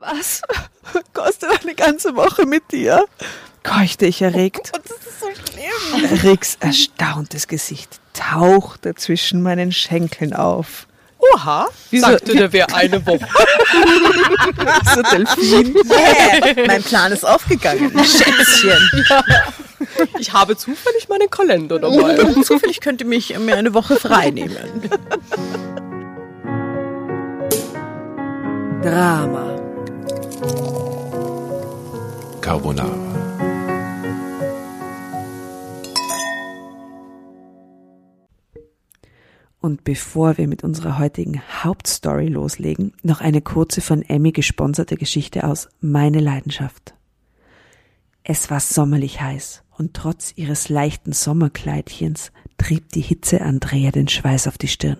Was? Kostet eine ganze Woche mit dir? keuchte ich erregt. Oh Gott, das ist so schlimm. Ricks erstauntes Gesicht tauchte zwischen meinen Schenkeln auf. Oha, Wieso? sagte der wer eine Woche. so Delfin. Yeah, mein Plan ist aufgegangen. Schätzchen. Ja. Ich habe zufällig meinen Kalender dabei. zufällig könnte mich mir eine Woche frei nehmen. Drama. Carbonara. Und bevor wir mit unserer heutigen Hauptstory loslegen, noch eine kurze von Emmy gesponserte Geschichte aus Meine Leidenschaft. Es war sommerlich heiß und trotz ihres leichten Sommerkleidchens trieb die Hitze Andrea den Schweiß auf die Stirn.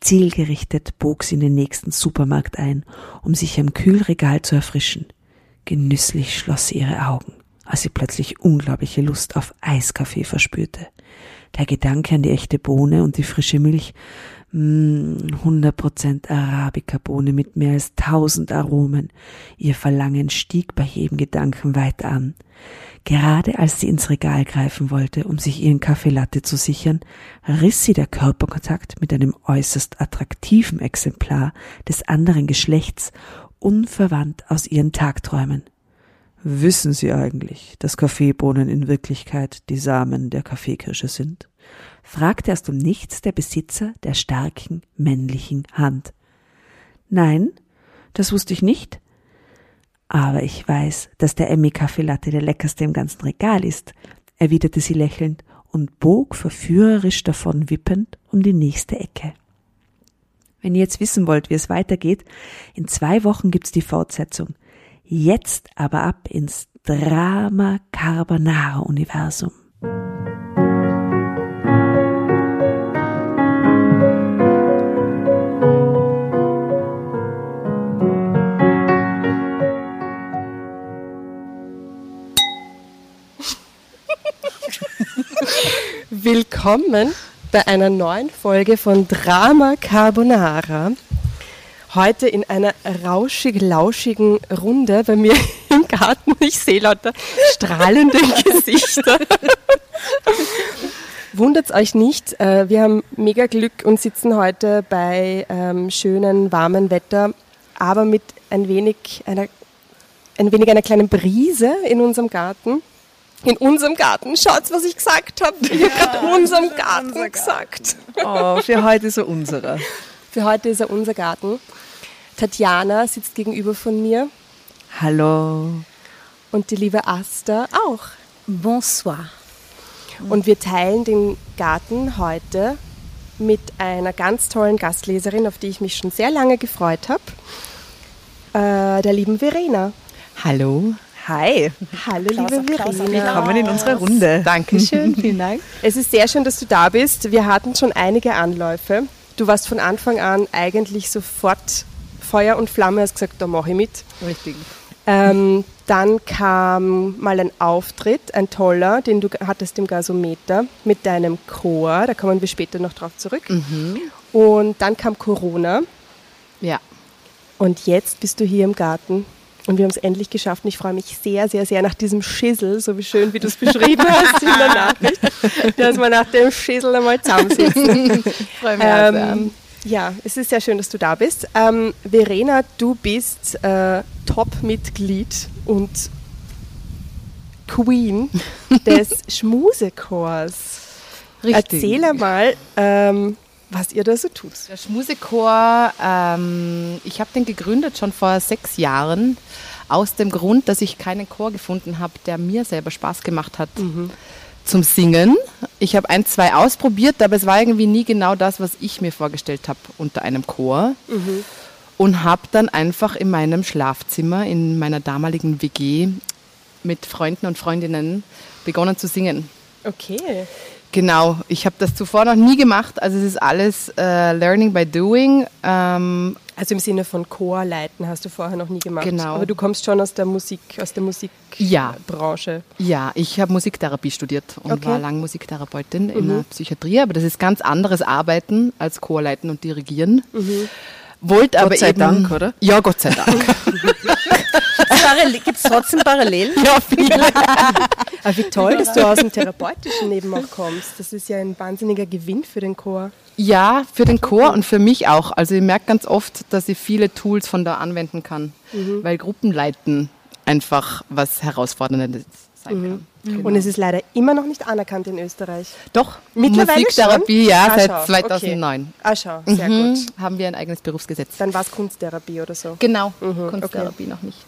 Zielgerichtet bog sie in den nächsten Supermarkt ein, um sich am Kühlregal zu erfrischen. Genüsslich schloss sie ihre Augen, als sie plötzlich unglaubliche Lust auf Eiskaffee verspürte. Der Gedanke an die echte Bohne und die frische Milch, 100% hm, Arabica-Bohne mit mehr als tausend Aromen. Ihr Verlangen stieg bei jedem Gedanken weiter an. Gerade als sie ins Regal greifen wollte, um sich ihren Kaffeelatte zu sichern, riss sie der Körperkontakt mit einem äußerst attraktiven Exemplar des anderen Geschlechts unverwandt aus ihren Tagträumen. Wissen Sie eigentlich, dass Kaffeebohnen in Wirklichkeit die Samen der Kaffeekirsche sind? fragte erst um nichts der Besitzer der starken männlichen Hand. Nein, das wusste ich nicht. Aber ich weiß, dass der Emmy Kaffeelatte der leckerste im ganzen Regal ist, erwiderte sie lächelnd und bog verführerisch davon wippend um die nächste Ecke. Wenn ihr jetzt wissen wollt, wie es weitergeht, in zwei Wochen gibt's die Fortsetzung. Jetzt aber ab ins Drama Carbonara Universum. Willkommen bei einer neuen Folge von Drama Carbonara. Heute in einer rauschig-lauschigen Runde bei mir im Garten. Ich sehe lauter strahlende Gesichter. Wundert euch nicht, äh, wir haben mega Glück und sitzen heute bei ähm, schönem, warmen Wetter, aber mit ein wenig einer, ein wenig einer kleinen Brise in unserem Garten. In unserem Garten. Schaut, was ich gesagt habe. Ich ja, habe gerade unserem Garten unser gesagt. Oh, für heute ist er unserer. Für heute ist er unser Garten. Tatjana sitzt gegenüber von mir. Hallo. Und die liebe Asta auch. Bonsoir. Und wir teilen den Garten heute mit einer ganz tollen Gastleserin, auf die ich mich schon sehr lange gefreut habe, äh, der lieben Verena. Hallo. Hi. Hallo, Klaus liebe Verena. Willkommen in unserer Runde. Dankeschön, vielen Dank. Es ist sehr schön, dass du da bist. Wir hatten schon einige Anläufe. Du warst von Anfang an eigentlich sofort Feuer und Flamme, hast gesagt, da mache ich mit. Richtig. Ähm, dann kam mal ein Auftritt, ein toller, den du hattest im Gasometer mit deinem Chor. Da kommen wir später noch drauf zurück. Mhm. Und dann kam Corona. Ja. Und jetzt bist du hier im Garten und wir haben es endlich geschafft. Und ich freue mich sehr, sehr, sehr nach diesem Schissel, so wie schön, wie du es beschrieben hast in der Nachricht, dass wir nach dem Schissel einmal zusammensitzen. freue mich ähm, ja, es ist sehr schön, dass du da bist. Ähm, Verena, du bist äh, Top-Mitglied und Queen des Schmusechors. Richtig. Erzähl mal, ähm, was ihr da so tut. Der Schmusechor, ähm, ich habe den gegründet schon vor sechs Jahren, aus dem Grund, dass ich keinen Chor gefunden habe, der mir selber Spaß gemacht hat. Mhm zum Singen. Ich habe ein, zwei ausprobiert, aber es war irgendwie nie genau das, was ich mir vorgestellt habe unter einem Chor. Mhm. Und habe dann einfach in meinem Schlafzimmer, in meiner damaligen WG, mit Freunden und Freundinnen begonnen zu singen. Okay. Genau, ich habe das zuvor noch nie gemacht. Also es ist alles äh, Learning by Doing. Ähm, also im Sinne von Chorleiten hast du vorher noch nie gemacht. Genau. Aber du kommst schon aus der Musik, aus der Musikbranche. Ja. ja, ich habe Musiktherapie studiert und okay. war lang Musiktherapeutin mhm. in der Psychiatrie. Aber das ist ganz anderes Arbeiten als Chorleiten und Dirigieren. Mhm. Wollte aber Gott sei eben, Dank, oder? Ja, Gott sei Dank. Gibt es trotzdem parallel? ja, viele. Aber wie toll, dass du aus dem Therapeutischen Leben auch kommst. Das ist ja ein wahnsinniger Gewinn für den Chor. Ja, für den Chor und für mich auch. Also ich merke ganz oft, dass ich viele Tools von da anwenden kann, weil Gruppenleiten einfach was Herausforderndes sein kann. Genau. Und es ist leider immer noch nicht anerkannt in Österreich. Doch, Mittlerweile Musiktherapie, schon? ja, Ah, seit schau, 2009. Ah, schau, sehr Mhm, gut. Haben wir ein eigenes Berufsgesetz. Dann war es Kunsttherapie oder so. Genau, Kunsttherapie noch nicht.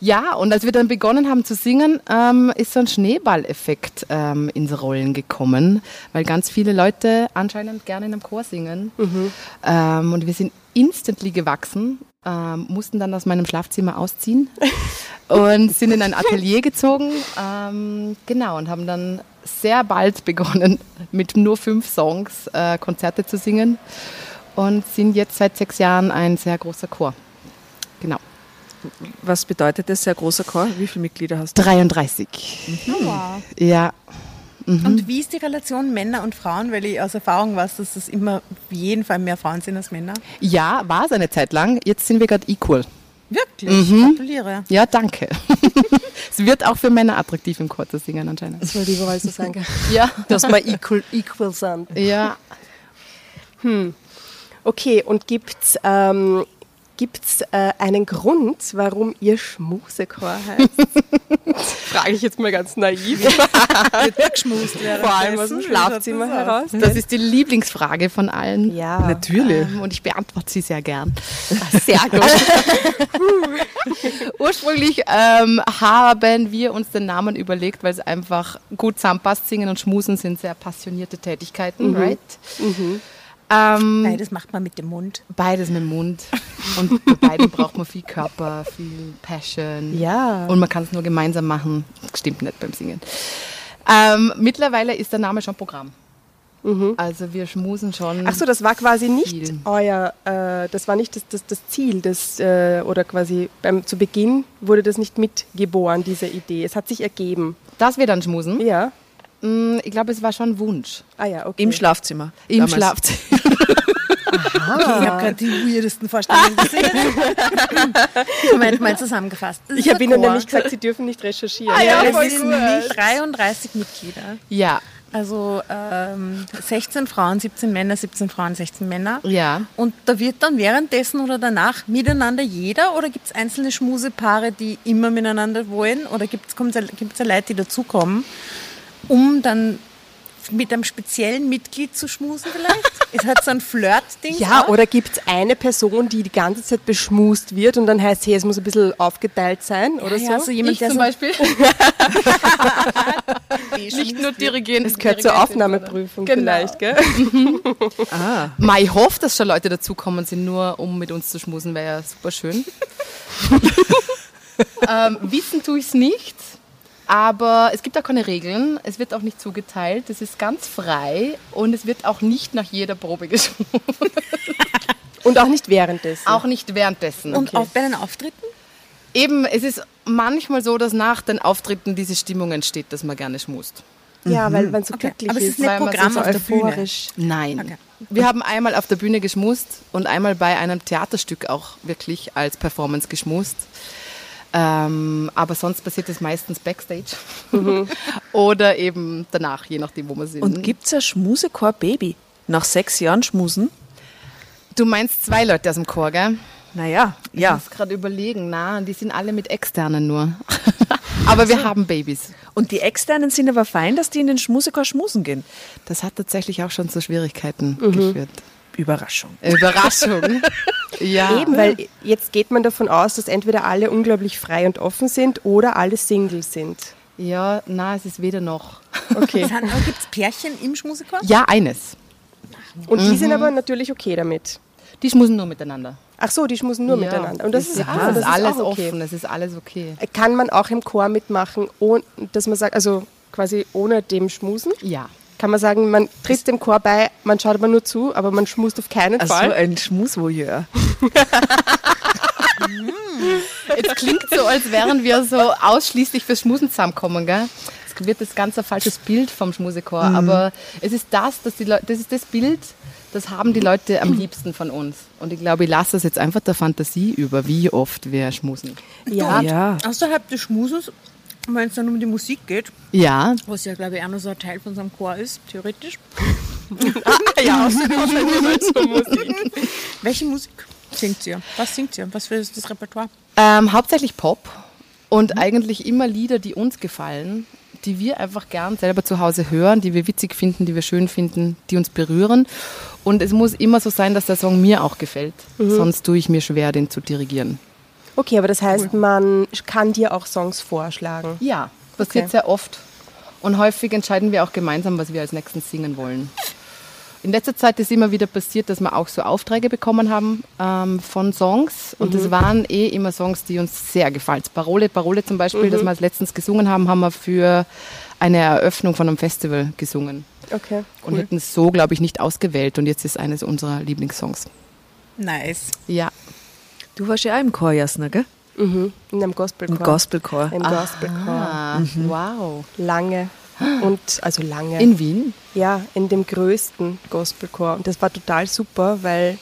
Ja, und als wir dann begonnen haben zu singen, ähm, ist so ein Schneeballeffekt ähm, ins Rollen gekommen, weil ganz viele Leute anscheinend gerne in einem Chor singen. Ähm, und wir sind instantly gewachsen, ähm, mussten dann aus meinem Schlafzimmer ausziehen und sind in ein Atelier gezogen. Ähm, genau, und haben dann sehr bald begonnen, mit nur fünf Songs äh, Konzerte zu singen und sind jetzt seit sechs Jahren ein sehr großer Chor. Genau. Was bedeutet das, sehr großer Chor? Wie viele Mitglieder hast du? 33. Wow. Ja. Und wie ist die Relation Männer und Frauen? Weil ich aus Erfahrung weiß, dass es immer auf jeden Fall mehr Frauen sind als Männer. Ja, war es eine Zeit lang. Jetzt sind wir gerade equal. Wirklich? Gratuliere. Ja, danke. es wird auch für Männer attraktiv im Chor zu singen anscheinend. Das wollte ich überall so sagen. Ja. Dass wir equal, equal sind. Ja. Okay, und gibt's ähm, gibt's, äh, einen Grund, warum ihr Schmusechor heißt? Frage ich jetzt mal ganz naiv. Geschmust Vor allem aus dem Schlafzimmer heraus. Das ist die Lieblingsfrage von allen. Ja, Natürlich. Ähm, und ich beantworte sie sehr gern. sehr gut. Ursprünglich ähm, haben wir uns den Namen überlegt, weil es einfach gut zusammenpasst. Singen und Schmusen sind sehr passionierte Tätigkeiten, right? Ähm, Beides macht man mit dem Mund. Beides mit dem Mund. Und bei beiden braucht man viel Körper, viel Passion. Ja. Und man kann es nur gemeinsam machen. Stimmt nicht beim Singen. Ähm, mittlerweile ist der Name schon Programm. Also wir schmusen schon. Ach so, das war quasi nicht Viel. euer, äh, das war nicht das, das, das Ziel, das, äh, oder quasi beim, zu Beginn wurde das nicht mitgeboren, diese Idee. Es hat sich ergeben. Dass wir dann schmusen? Ja. Mm, Ich glaube, es war schon Wunsch. Ah ja, okay. Im Schlafzimmer. Im damals. Schlafzimmer. Ich habe gerade die weirdesten Vorstellungen gesehen. Moment mal zusammengefasst. Ich habe ihnen nämlich gesagt, sie dürfen nicht recherchieren. Ah ja, Es sind nicht 33 Mitglieder. Ja, Also ähm, 16 Frauen, 17 Männer, 17 Frauen, 16 Männer. ja. Und da wird dann währenddessen oder danach miteinander jeder oder gibt es einzelne Schmusepaare, die immer miteinander wollen oder gibt es ja Leute, die dazukommen, um dann mit einem speziellen Mitglied zu schmusen vielleicht? Ist halt so ein Flirt-Ding. Ja, auch? oder gibt es eine Person, die die ganze Zeit beschmust wird und dann heißt, hey, es muss ein bisschen aufgeteilt sein oder ja, so? so jemand, Ich der zum so Beispiel. Nicht nur dirigieren. das gehört zur Aufnahmeprüfung Genau. vielleicht, gell? Ma, ich hoffe, dass schon Leute dazukommen sind, nur um mit uns zu schmusen, wäre ja super schön. ähm, wissen tue ich es nicht, aber es gibt auch keine Regeln. Es wird auch nicht zugeteilt. Es ist ganz frei und es wird auch nicht nach jeder Probe geschmust. Und auch nicht währenddessen. Auch nicht währenddessen. Und auch bei den Auftritten? Eben, es ist manchmal so, dass nach den Auftritten diese Stimmung entsteht, dass man gerne schmust. ja, weil man so Okay. glücklich Aber es ist. ist nicht weil man Programm so auf der Bühne. Nein. Okay. Wir haben einmal auf der Bühne geschmust und einmal bei einem Theaterstück auch wirklich als Performance geschmust. Ähm, aber sonst passiert es meistens backstage oder eben danach, je nachdem, wo wir sind. Und gibt es ein Schmusechor-Baby? Nach sechs Jahren Schmusen? du meinst zwei Leute aus dem Chor, gell? Naja, Ich ja. muss gerade überlegen, na, die sind alle mit externen nur. aber wir haben Babys. Und die Externen sind aber fein, dass die in den Schmusechor schmusen gehen. Das hat tatsächlich auch schon zu Schwierigkeiten geführt. Überraschung. Überraschung. ja. Eben, weil jetzt geht man davon aus, dass entweder alle unglaublich frei und offen sind oder alle Single sind. Ja, na, es ist weder noch. Okay. Gibt es Pärchen im Schmusechor? Ja, eines. Und die sind aber natürlich okay damit. Die schmusen nur miteinander. Ach so, die schmusen nur Ja. miteinander. Und das ist, ja, das ist alles auch okay. offen, das ist alles okay. Kann man auch im Chor mitmachen, ohne, dass man sagt, also quasi ohne dem Schmusen? Ja. Kann man sagen, man tritt dem Chor bei, man schaut aber nur zu, aber man schmust auf keinen Also Fall. ein Schmusvoyeur. Jetzt klingt so, als wären wir so ausschließlich fürs Schmusen zusammenkommen, gell? Es wird das ganz ein falsches Bild vom Schmusechor, aber es ist das, dass die Leute, das ist das Bild, Das haben die Leute am liebsten von uns. Und ich glaube, ich lasse es jetzt einfach der Fantasie über, wie oft wir schmusen. Ja, Ja. Außerhalb des Schmuses, wenn es dann um die Musik geht, Ja, was ja, glaube ich, auch noch so ein Teil von unserem Chor ist, theoretisch. ja zur Musik. Welche Musik singt ihr? Was singt ihr? Was für das Repertoire? ähm, hauptsächlich Pop und eigentlich immer Lieder, die uns gefallen, die wir einfach gern selber zu Hause hören, die wir witzig finden, die wir schön finden, die uns berühren. Und es muss immer so sein, dass der Song mir auch gefällt. Sonst tue ich mir schwer, den zu dirigieren. Okay, aber das heißt, man kann dir auch Songs vorschlagen. Ja, passiert Okay. sehr oft. Und häufig entscheiden wir auch gemeinsam, was wir als nächstes singen wollen. In letzter Zeit ist immer wieder passiert, dass wir auch so Aufträge bekommen haben ähm, von Songs. Und das waren eh immer Songs, die uns sehr gefallen. Parole, Parole zum Beispiel, das wir als letztens gesungen haben, haben wir für eine Eröffnung von einem Festival gesungen. Okay. Und hätten es so, glaube ich, nicht ausgewählt. Und jetzt ist eines unserer Lieblingssongs. Nice. Ja. Du warst ja auch im Chor, Jasna, gell? Mhm. In einem Gospelchor. Im Gospelchor. Im Gospelchor. Ah, wow. Lange. Und also lange. In Wien? ja, in dem größten Gospelchor. Und das war total super, weil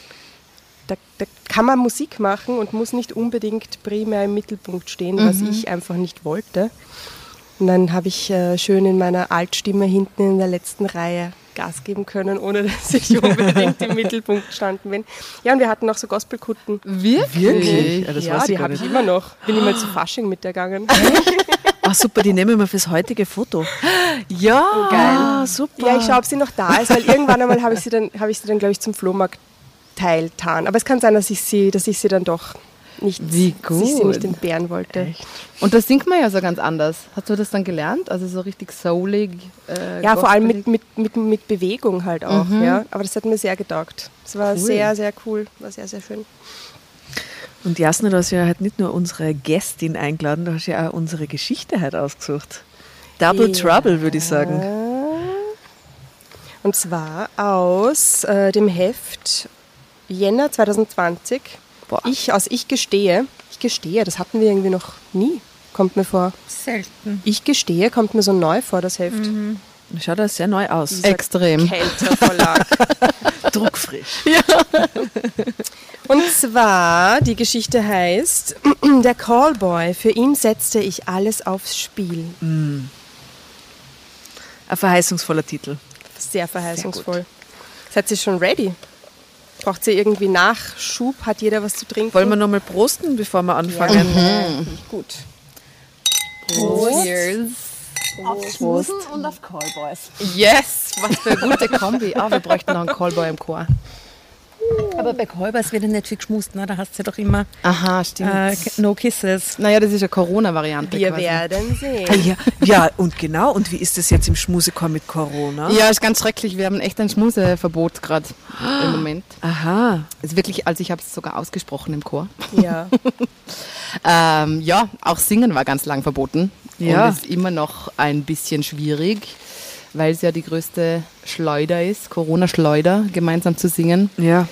da, da kann man Musik machen und muss nicht unbedingt primär im Mittelpunkt stehen, was ich einfach nicht wollte. Und dann habe ich äh, schön in meiner Altstimme hinten in der letzten Reihe Gas geben können, ohne dass ich unbedingt im Mittelpunkt gestanden bin. Ja, und wir hatten noch so Gospelkutten. Wirklich? Ja, das ja, die habe ich immer noch. Bin immer zu Fasching mit der gegangen. Ah, super, die nehmen wir fürs heutige Foto. Ja. Ah, super. Ja, ich schaue, ob sie noch da ist, weil irgendwann einmal habe ich sie dann, habe ich sie dann, glaube ich, zum Flohmarkt teiltan. Aber es kann sein, dass ich sie, dass ich sie dann doch nicht, Wie ich sie gut. nicht entbehren wollte. Und das singt man ja so ganz anders. Hast du das dann gelernt? Also so richtig soulig? Äh, Ja, vor allem mit, mit, mit, mit Bewegung halt auch. Ja. Aber das hat mir sehr getaugt. Es war Cool. sehr, sehr cool. War sehr, sehr schön. Und Jasna, du hast ja halt nicht nur unsere Gästin eingeladen, du hast ja auch unsere Geschichte halt ausgesucht. Double Ja. Trouble, würde ich sagen. Und zwar aus äh, dem Heft Jänner 2020. Boah. Ich aus Ich gestehe. Ich gestehe, das hatten wir irgendwie noch nie, kommt mir vor. Selten. Ich gestehe, kommt mir so neu vor, das Heft. Schaut das sehr neu aus. Extrem. Kelter Verlag. Druckfrisch. Und zwar, die Geschichte heißt, der Callboy, für ihn setzte ich alles aufs Spiel. Ein verheißungsvoller Titel. Sehr verheißungsvoll. Seid ihr schon ready? Braucht ihr irgendwie Nachschub? Hat jeder was zu trinken? Wollen wir nochmal prosten, bevor wir anfangen? Gut. Cheers. Auf Schmusen und auf Callboys. Yes, was für eine gute Kombi. Ah, wir bräuchten noch einen Callboy im Chor. Aber bei Kolbers wird ja nicht viel geschmust, ne? da hast du ja doch immer Aha, stimmt. äh, No Kisses. naja, das ist eine Corona-Variante Wir quasi. werden sehen. Ah, ja, ja, und genau. Und wie ist das jetzt im Schmusechor mit Corona? Ja, ist ganz schrecklich. Wir haben echt ein Schmuseverbot gerade im Moment. Aha. Ist wirklich, also ich habe es sogar ausgesprochen im Chor. Ja. Ähm, ja, auch Singen war ganz lang verboten. Ja. Und ist immer noch ein bisschen schwierig, weil es ja die größte Schleuder ist, Corona-Schleuder, gemeinsam zu singen. Ja.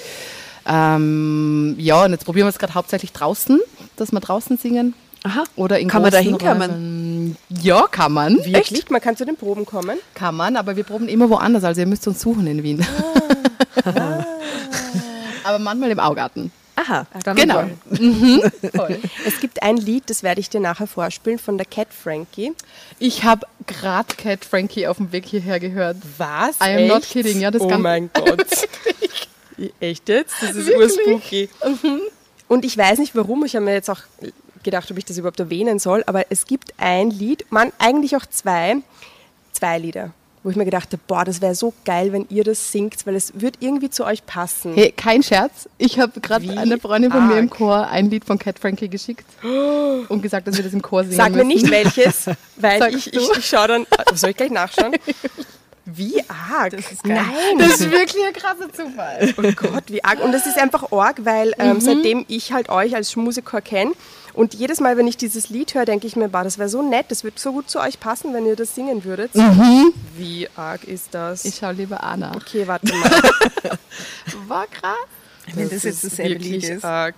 Ähm, ja, und jetzt probieren wir es gerade hauptsächlich draußen, dass wir draußen singen. Aha. Oder in Kann man da hinkommen? Ja, kann man. Wirklich? Man kann zu den Proben kommen? Kann man, aber wir proben immer woanders. Also ihr müsst uns suchen in Wien. aber manchmal im Augarten. Aha. Dann Genau. Es gibt ein Lied, das werde ich dir nachher vorspielen, von der Cat Frankie. Ich habe gerade Cat Frankie auf dem Weg hierher gehört. Was? I am not kidding, ja, das oh kann- mein Gott. Echt jetzt? Das ist urspooky. Und ich weiß nicht warum, ich habe mir jetzt auch gedacht, ob ich das überhaupt erwähnen soll, aber es gibt ein Lied, man, eigentlich auch zwei, zwei Lieder, wo ich mir gedacht habe, boah, das wäre so geil, wenn ihr das singt, weil es wird irgendwie zu euch passen. Hey, kein Scherz. Ich habe gerade einer Freundin von mir im arg. Chor ein Lied von Cat Frankie geschickt und gesagt, dass wir das im Chor singen Sag mir müssen. nicht welches, weil Sagst ich, ich, ich schaue dann, Ah, soll ich gleich nachschauen? Wie arg. Das ist Nein. Das ist wirklich ein krasser Zufall. Oh Gott, wie arg. Und das ist einfach arg, weil ähm, seitdem ich halt euch als Schmusikchor kenne und jedes Mal, wenn ich dieses Lied höre, denke ich mir, bah, das wäre so nett, das wird so gut zu euch passen, wenn ihr das singen würdet. Wie arg ist das? Ich schaue lieber Anna. okay, warte mal. War krass. Wenn das jetzt dasselbe Lied ist. arg.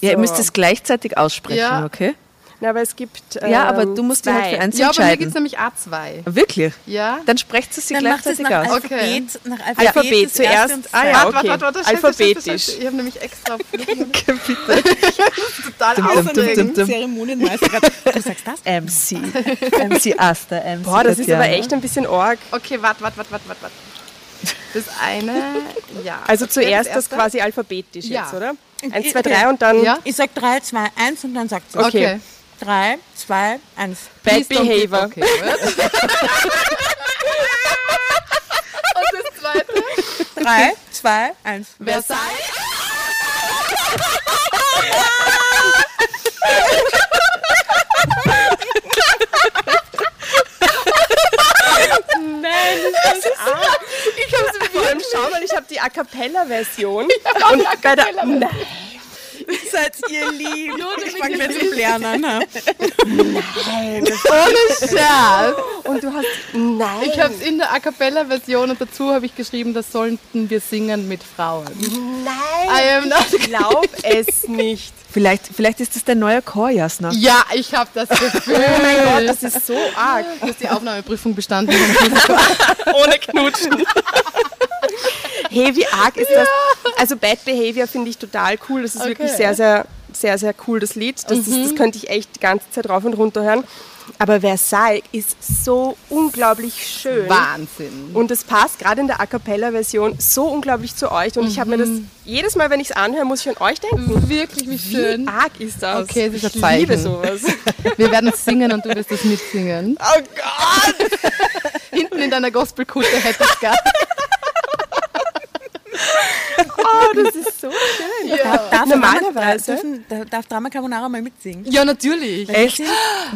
Ja, ihr So. müsst es gleichzeitig aussprechen, Ja. okay? Na, aber es gibt. Ja, aber ähm, du musst dich halt zwei. für eins Ja, aber hier entscheiden. gibt es nämlich A2. Wirklich? Ja? Dann sprecht sie sie Dann es gleichzeitig nach aus. Alphabet, nach Alphabet, Alphabet das zuerst. das Ah ja, okay. scheiße, scheiße, Alphabetisch. scheiße. Ich habe nämlich extra Dum, total dum, dum, aufgeregt. dum, dum. Zeremonienmeister. Du sagst das? MC. MC Asta, MC Boah, das ist aber echt ein bisschen arg. Okay, warte, warte, warte, warte, warte. warte. Das eine, ja. Also Okay, zuerst das, erste? quasi alphabetisch Ja. jetzt, oder? Eins, Ich- zwei, drei und dann Ja? Ich sag 3, 2, 1 und dann sagt sie. Okay. 3, 2, 1. Bad Behavior. Okay. Und das zweite? 3, 2, 1. Versailles. Ich habe es vor allem, schau mal, ich habe die A Cappella-Version. und bei der, nein, Seid ihr lieb. Ich fange mir zum Lernen an. Ohne Scherz. und du hast, nein. Ich habe es in der A Cappella-Version und dazu habe ich geschrieben, das sollten wir singen mit Frauen. nein, ich glaube es nicht. Vielleicht, vielleicht ist das dein neuer Chor, Jasna. Ja, ich habe das Gefühl. Oh mein Gott, das ist so arg. Du hast die Aufnahmeprüfung bestanden. Ohne Knutschen. hey, wie arg ist das? Also Bad Behavior finde ich total cool. Das ist wirklich sehr, sehr, sehr, sehr cool, das Lied. Das, das, das könnte ich echt die ganze Zeit rauf und runter hören. Aber Versailles ist so unglaublich schön. Wahnsinn. Und es passt gerade in der A Cappella-Version so unglaublich zu euch. Und ich habe mir das jedes Mal, wenn ich es anhöre, muss ich an euch denken. Wirklich, wie Wie schön. arg ist das? Okay, es ist ein ich Zeichen. liebe sowas. Wir werden es singen und du wirst es mitsingen. Oh Gott! Hinten in deiner Gospelkutte hätte ich gern. Oh, das ist so schön. Darf Normalerweise. Drama, dürfen, darf Drama Carbonara mal mitsingen? Ja, natürlich. Echt?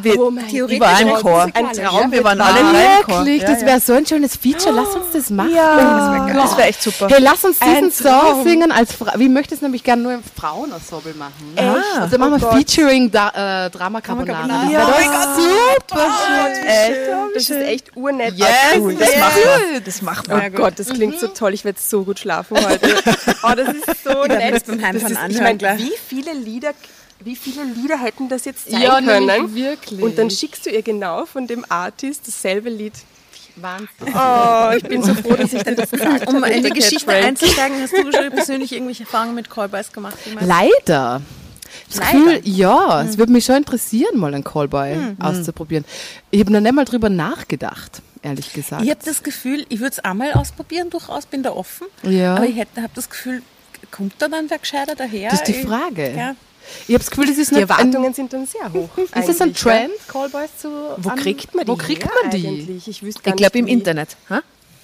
Wir, Oh mein ich war im Chor. Ein Traum. Wir waren alle drei im Chor. Wirklich, das wäre so ein schönes Feature. Lass uns das machen. Ja, das wäre echt super. Hey, lass uns diesen Ein Song singen als Frau. Wie möchte es nämlich gerne nur im Frauenensemble machen. Ah. Also machen wir Oh. Featuring da, äh, Drama Carbonara. Ja, Oh das mein ist super schön. Echt? Das ist echt urnett. Yes, cool. Das yes. machen wir. Das machen wir. Oh Gott, das klingt so toll. Ich werde so gut schlafen heute. Oh, das ist so nett. das beim Heimfahren Das ist, ich meine, wie viele Lieder, wie viele Lieder hätten das jetzt sein Ja, können? wirklich. Und dann schickst du ihr genau von dem Artist dasselbe Lied. Wahnsinn. Oh, ich bin so froh, dass ich dir das gesagt habe. Um in die Geschichte einzusteigen, hast du schon persönlich irgendwelche Erfahrungen mit Callboys gemacht? Leider. Das Leider? Gefühl, ja, es würde mich schon interessieren, mal einen Callboy auszuprobieren. Ich habe noch nicht mal drüber nachgedacht, ehrlich gesagt. Ich habe das Gefühl, ich würde es einmal ausprobieren, durchaus, bin da offen. Ja. Aber ich habe das Gefühl, kommt da dann wer gescheiter daher? Das ist die Ich- Frage. Ja. Ich habe das Gefühl, das ist Die nicht Erwartungen ein, sind dann sehr hoch. Ist das ein ja. Trend, Callboys zu Wo an- kriegt man die? Wo kriegt man die? Eigentlich? Ich Ich glaube im. Internet. Ha?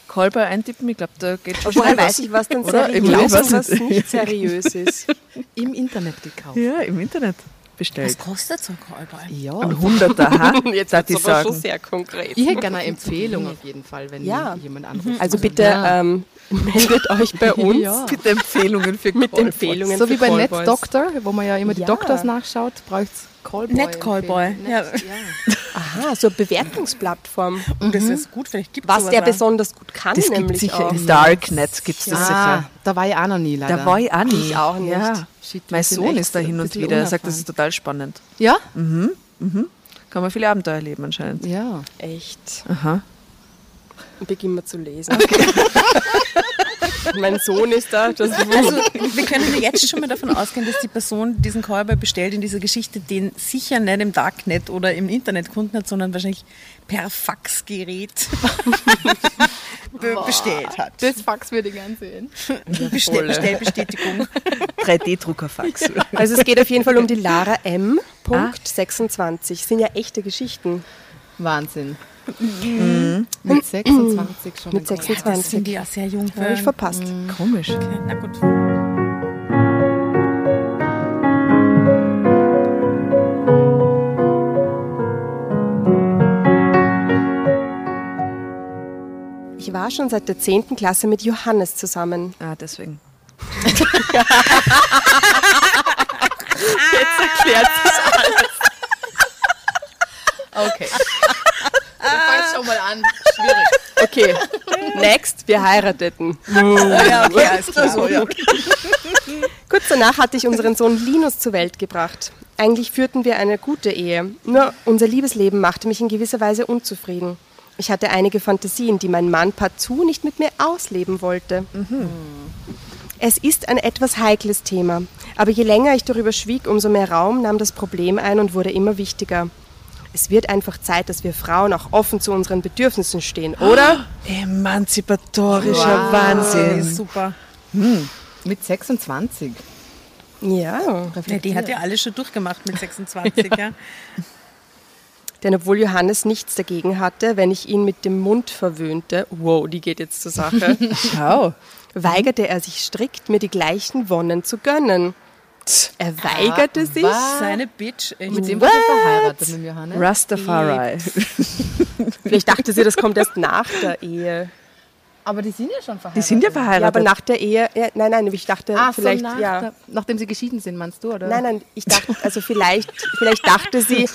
Callboy eintippen, ich glaube, da geht schon Woher weiß ich, was dann? Ich seriös und was nicht seriös ist? Im Internet gekauft. Ja, im Internet bestellt. Was kostet so ein Callboy? Ja. Ein Hunderter, ha? Jetzt wird ich es aber schon sehr konkret. Ich hätte gerne eine Empfehlung auf jeden Fall, wenn Ja. jemand anruft. Also bitte Ja. ähm, meldet euch bei uns Ja. Mit Empfehlungen für mit. Empfehlungen So wie für bei Callboys. NetDoctor, wo man ja immer die Ja. Doktors nachschaut, braucht es Callboy. Net Callboy, ja. Net, ja. Aha, so eine Bewertungsplattform. Und das ist gut, vielleicht gibt es Was er besonders gut kann, Das gibt nämlich sicher auch. im Darknet gibt es das Ah, sicher. da war ich auch noch nie leider. Da war ich auch nicht. Ich auch nicht. Ja. Shit, wir Mein Sohn ist da hin und wieder. Er sagt, das ist total spannend. Ja? Kann man viele Abenteuer erleben anscheinend. Ja. Echt. Aha. Beginn mal zu lesen. mein Sohn ist da. Das Also, wir können ja jetzt schon mal davon ausgehen, dass die Person, die diesen Callboy bestellt, in dieser Geschichte den sicher nicht im Darknet oder im Internet gefunden hat, sondern wahrscheinlich per Faxgerät be bestellt hat. Das Fax würde ich gern sehen. Bestell Bestellbestätigung. 3D-Druckerfax. also es geht auf jeden Fall um die Lara M. Punkt 26. Sind ja echte Geschichten. Wahnsinn. Mit 26 schon. Mit ein 26. Das sind die ja sehr jung. Habe ich verpasst. Komisch. Na gut. Ich war schon seit der 10. Klasse mit Johannes zusammen. Ah, deswegen. Okay. Du fangst schon mal an. Schwierig. Okay, next, wir heirateten. Ja, okay, alles klar. So, ja. Kurz danach hatte ich unseren Sohn Linus zur Welt gebracht. Eigentlich führten wir eine gute Ehe, nur unser Liebesleben machte mich in gewisser Weise unzufrieden. Ich hatte einige Fantasien, die mein Mann partout nicht mit mir ausleben wollte. Es ist ein etwas heikles Thema, aber je länger ich darüber schwieg, umso mehr Raum nahm das Problem ein und wurde immer wichtiger. Es wird einfach Zeit, dass wir Frauen auch offen zu unseren Bedürfnissen stehen, oder? Emanzipatorischer Wahnsinn. Super. Mit 26. Ja. Ja, die hat ja alles schon durchgemacht mit 26, ja. Denn obwohl Johannes nichts dagegen hatte, wenn ich ihn mit dem Mund verwöhnte, wow, die geht jetzt zur Sache, Schau. weigerte er sich strikt, mir die gleichen Wonnen zu gönnen. Er weigerte sich. Seine Bitch. Echt. Mit dem war sie verheiratet, mit dem Johannes. Rastafari. Vielleicht dachte sie, das kommt erst nach der Ehe. Aber die sind ja schon verheiratet. Die sind ja Ja, aber verheiratet. nach der Ehe, ja, nein, nein, ich dachte Ach, vielleicht, so nach ja. der, nachdem sie geschieden sind, meinst du, oder? Nein, nein, ich dachte, also vielleicht, vielleicht dachte sie,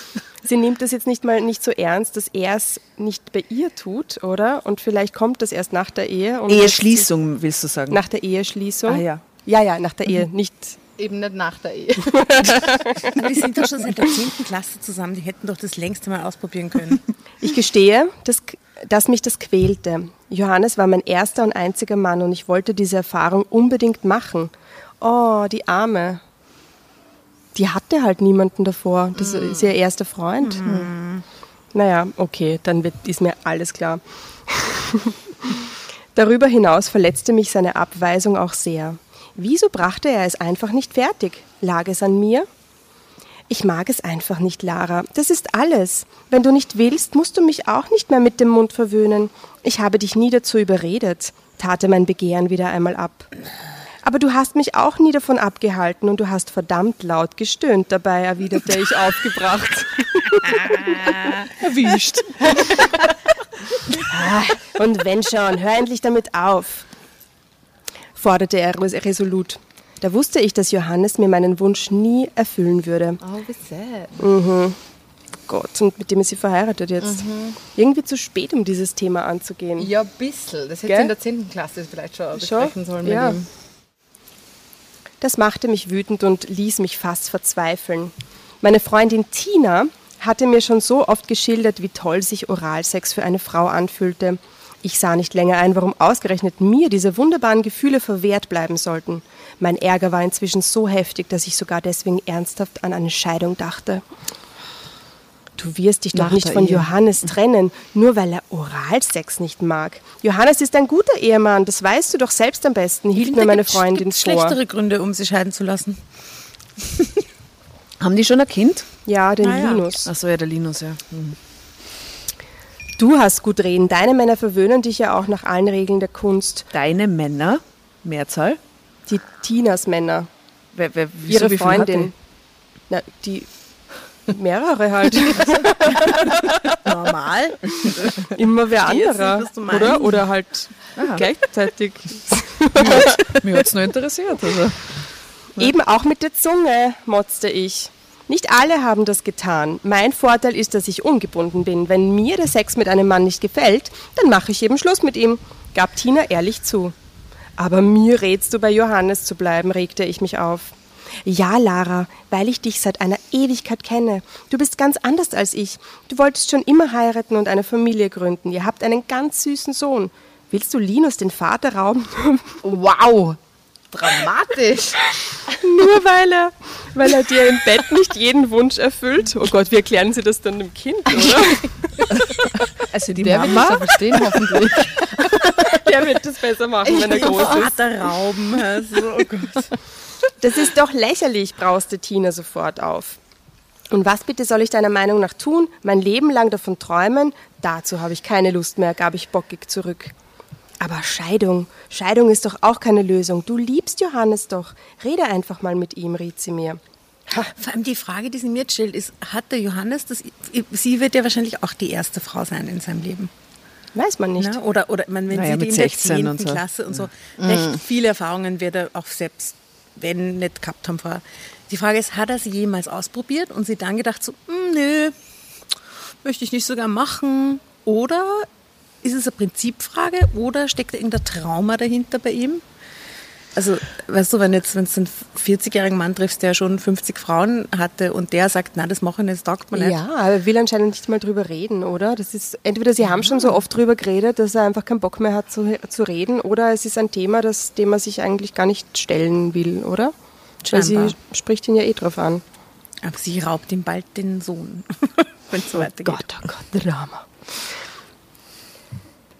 sie nimmt das jetzt nicht mal nicht so ernst, dass er es nicht bei ihr tut, oder? Und vielleicht kommt das erst nach der Ehe. Und Eheschließung, willst du sagen? Nach der Eheschließung. Ah, ja. Ja, ja, nach der Ehe, nicht. Eben nicht nach der Ehe. Aber die sind doch schon seit der 10. Klasse zusammen. Die hätten doch das längste mal ausprobieren können. Ich gestehe, dass, dass mich das quälte. Johannes war mein erster und einziger Mann und ich wollte diese Erfahrung unbedingt machen. Oh, die Arme. Die hatte halt niemanden davor. Das ist ihr erster Freund. Naja, okay, dann wird, ist mir alles klar. Darüber hinaus verletzte mich seine Abweisung auch sehr. Wieso brachte er es einfach nicht fertig? Lag es an mir? Ich mag es einfach nicht, Lara. Das ist alles. Wenn du nicht willst, musst du mich auch nicht mehr mit dem Mund verwöhnen. Ich habe dich nie dazu überredet, tate mein Begehren wieder einmal ab. Aber du hast mich auch nie davon abgehalten und du hast verdammt laut gestöhnt dabei, erwiderte ich aufgebracht. Erwischt. Und wenn schon, hör endlich damit auf, forderte er res- resolut. Da wusste ich, dass Johannes mir meinen Wunsch nie erfüllen würde. Oh, wie sad. Gott, und mit dem ist sie verheiratet jetzt. Irgendwie zu spät, um dieses Thema anzugehen. Ja, ein bisschen. Das hätte Gell? sie in der 10. Klasse vielleicht schon besprechen sollen Ja. mit ihm. Das machte mich wütend und ließ mich fast verzweifeln. Meine Freundin Tina hatte mir schon so oft geschildert, wie toll sich Oralsex für eine Frau anfühlte. Ich sah nicht länger ein, warum ausgerechnet mir diese wunderbaren Gefühle verwehrt bleiben sollten. Mein Ärger war inzwischen so heftig, dass ich sogar deswegen ernsthaft an eine Scheidung dachte. Du wirst dich doch Nach nicht von Ehe. Johannes trennen, nur weil er Oralsex nicht mag. Johannes ist ein guter Ehemann, das weißt du doch selbst am besten, hielt mir meine Freundin vor. schlechtere Gründe, um sie scheiden zu lassen. Haben die schon ein Kind? Ja, den Ah ja. Linus. Achso, ja, der Linus, ja. Du hast gut reden. Deine Männer verwöhnen dich ja auch nach allen Regeln der Kunst. Deine Männer, Mehrzahl? Die Tinas Männer, Wer, wer, wieso, ihre Freundin. Na, die mehrere halt. Normal. Immer wer anderer. nicht, oder? Oder halt gleichzeitig. die? Mir hat es nur interessiert. Also. Eben auch mit der Zunge, motzte ich. Nicht alle haben das getan. Mein Vorteil ist, dass ich ungebunden bin. Wenn mir der Sex mit einem Mann nicht gefällt, dann mache ich eben Schluss mit ihm, gab Tina ehrlich zu. Aber mir rätst du bei Johannes zu bleiben, regte ich mich auf. Ja, Lara, weil ich dich seit einer Ewigkeit kenne. Du bist ganz anders als ich. Du wolltest schon immer heiraten und eine Familie gründen. Ihr habt einen ganz süßen Sohn. Willst du Linus den Vater rauben? Wow! Dramatisch! Nur weil er, weil er dir im Bett nicht jeden Wunsch erfüllt. Oh Gott, wie erklären Sie das dann dem Kind, oder? Also die Der wird das Mama. ja verstehen, hoffentlich. Der wird das besser machen, wenn er groß ist. Vater rauben. Also, oh Gott. Das ist doch lächerlich, brauste Tina sofort auf. Und was bitte soll ich deiner Meinung nach tun? Mein Leben lang davon träumen? Dazu habe ich keine Lust mehr, gab ich bockig zurück. Aber Scheidung, Scheidung ist doch auch keine Lösung. Du liebst Johannes doch. Rede einfach mal mit ihm, riet sie mir. Vor allem die Frage, die sie mir jetzt stellt, ist, hat der Johannes, das, sie wird ja wahrscheinlich auch die erste Frau sein in seinem Leben. Weiß man nicht. Ne? Oder, oder man, wenn Naja, sie mit in der 16 10. und so. Klasse und so, recht viele Erfahrungen wird er auch selbst, wenn nicht gehabt haben vorher. Die Frage ist, hat er sie jemals ausprobiert und sie dann gedacht so, "Hm, nö, möchte ich nicht sogar machen? Oder ist es eine Prinzipfrage oder steckt da irgendein Trauma dahinter bei ihm? also weißt du, wenn jetzt, wenn du einen 40-jährigen Mann triffst, der schon 50 Frauen hatte und der sagt, na, das machen jetzt taugt man nicht. Ja, aber er will anscheinend nicht mal drüber reden, oder? Das ist entweder sie haben schon so oft drüber geredet, dass er einfach keinen Bock mehr hat zu, zu reden, oder es ist ein Thema, das, dem er sich eigentlich gar nicht stellen will, oder? Weil Scheinbar. sie spricht ihn ja eh drauf an. Aber sie raubt ihm bald den Sohn, wenn es so weitergeht. Gott, oh Gott, Drama.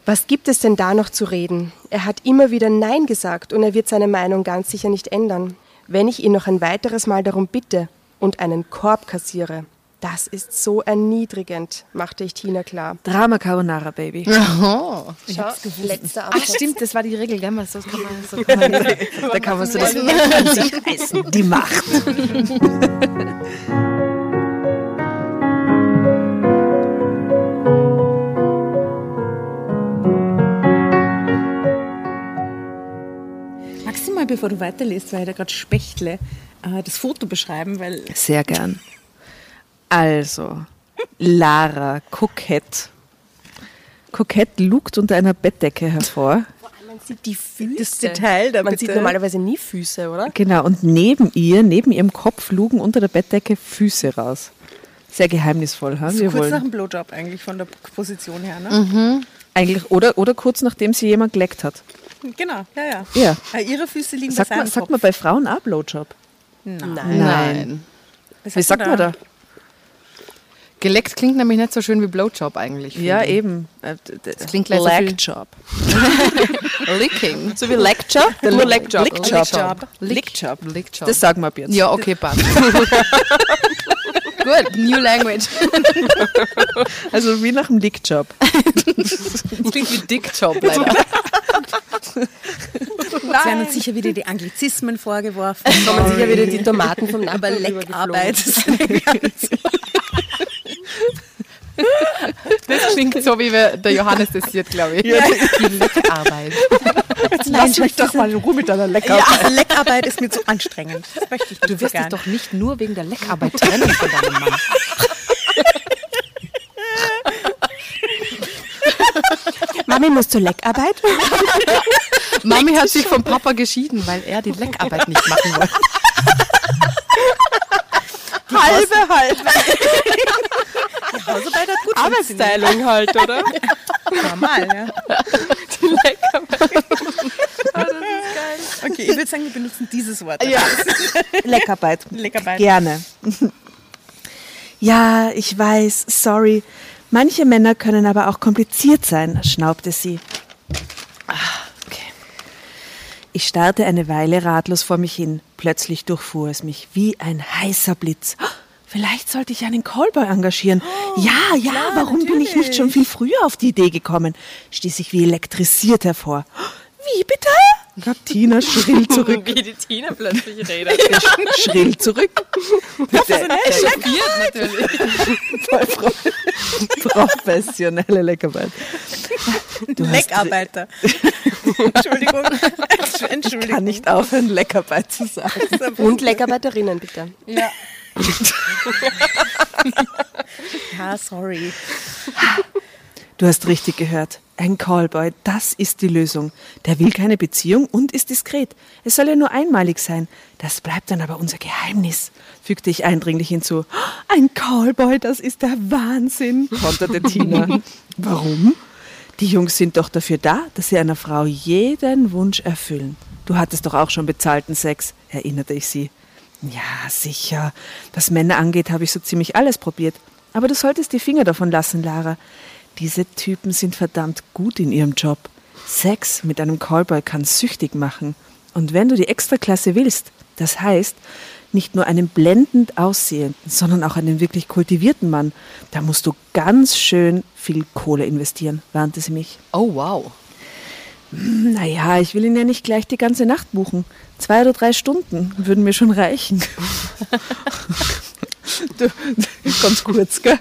Was gibt es denn da noch zu reden? Er hat immer wieder Nein gesagt und er wird seine Meinung ganz sicher nicht ändern. Wenn ich ihn noch ein weiteres Mal darum bitte und einen Korb kassiere, das ist so erniedrigend, machte ich Tina klar. Drama Carbonara, Baby. Oh. Schau, letzter Ach stimmt, das war die Regel, gell? So kann man, so kann man. Da kann man so das an sich reißen. Die Macht. Mal, bevor du weiterliest, weil ich da gerade spechtle, äh, das Foto beschreiben, weil Sehr gern. Also, Lara, kokett. Kokett lugt unter einer Bettdecke hervor. Man sieht die Füße. das Detail da Man bitte. sieht normalerweise nie Füße, oder? Genau, und neben ihr, neben ihrem Kopf, lugen unter der Bettdecke Füße raus. Sehr geheimnisvoll, ha? Wir kurz nach wollen. dem Blowjob eigentlich von der Position her, ne? Eigentlich, oder, oder kurz nachdem sie jemand geleckt hat. Genau, ja, ja. Ja. Äh, ihre Füße liegen Sagt bei man, seinem sagt Kopf. man bei Frauen auch Blowjob? Nein. Nein. Wie sagt man da? Geleckt klingt nämlich nicht so schön wie Blowjob eigentlich. Ja, ich. eben. Äh, Das klingt gleich so viel- Legjob. Licking. So wie. Lickjob. Lickjob. Lickjob. Lickjob. Das sagen wir ab jetzt. ja, okay, passt. Gut, new language. Also wie nach dem Lickjob. Das klingt wie Dickjob leider. Es werden uns sicher wieder die Anglizismen vorgeworfen. Kommen sicher wieder die Tomaten vom Aber Nachbarn Leckarbeit. Das klingt so, wie wir, der Johannes das hier, glaube ich. Die Leckarbeit. Lass mich doch mal in Ruhe mit deiner Leckarbeit. Ja, Leckarbeit ist mir zu anstrengend. Das möchte ich nicht Du wirst so dich doch nicht nur wegen der Leckarbeit trennen von deinem Mann. Mami muss zur Leckarbeit. Mami hat sich vom Papa geschieden, weil er die Leckarbeit nicht machen wollte. Halbe, halbe. Hausarbeit hat gut Arbeitsteilung halt, oder? Normal, ja. Okay, ich würde sagen, wir benutzen dieses Wort. Ja. Leckarbeit. Leckarbeit. Gerne. Ja, ich weiß, sorry. Manche Männer können aber auch kompliziert sein, schnaubte sie. Okay. Ich starrte eine Weile ratlos vor mich hin. Plötzlich durchfuhr es mich wie ein heißer Blitz. Oh, Vielleicht sollte ich einen Callboy engagieren. ja, ja, warum bin ich nicht schon viel früher auf die Idee gekommen? stieß ich wie elektrisiert hervor. Wie bitte? Gab Tina schrill zurück. Wie die Tina plötzlich redet. schrill zurück. Schockiert natürlich. Voll pro- professionelle Leckarbeit. Leckarbeiter. Entschuldigung. Entschuldigung. kann nicht aufhören, Leckarbeit zu sagen. Und Leckarbeiterinnen, bitte. Ja. ja, sorry. Du hast richtig gehört. Ein Callboy, das ist die Lösung. Der will keine Beziehung und ist diskret. Es soll ja nur einmalig sein. Das bleibt dann aber unser Geheimnis, fügte ich eindringlich hinzu. Ein Callboy, das ist der Wahnsinn, konterte Tina. Warum? Die Jungs sind doch dafür da, dass sie einer Frau jeden Wunsch erfüllen. Du hattest doch auch schon bezahlten Sex, erinnerte ich sie. Ja, sicher. Was Männer angeht, habe ich so ziemlich alles probiert. Aber du solltest die Finger davon lassen, Lara. Diese Typen sind verdammt gut in ihrem Job. Sex mit einem Callboy kann süchtig machen. Und wenn du die Extraklasse willst, das heißt, nicht nur einen blendend aussehenden, sondern auch einen wirklich kultivierten Mann, da musst du ganz schön viel Kohle investieren, warnte sie mich. Oh, wow. Naja, ich will ihn ja nicht gleich die ganze Nacht buchen. Zwei oder drei Stunden würden mir schon reichen. Du, ganz kurz, gell?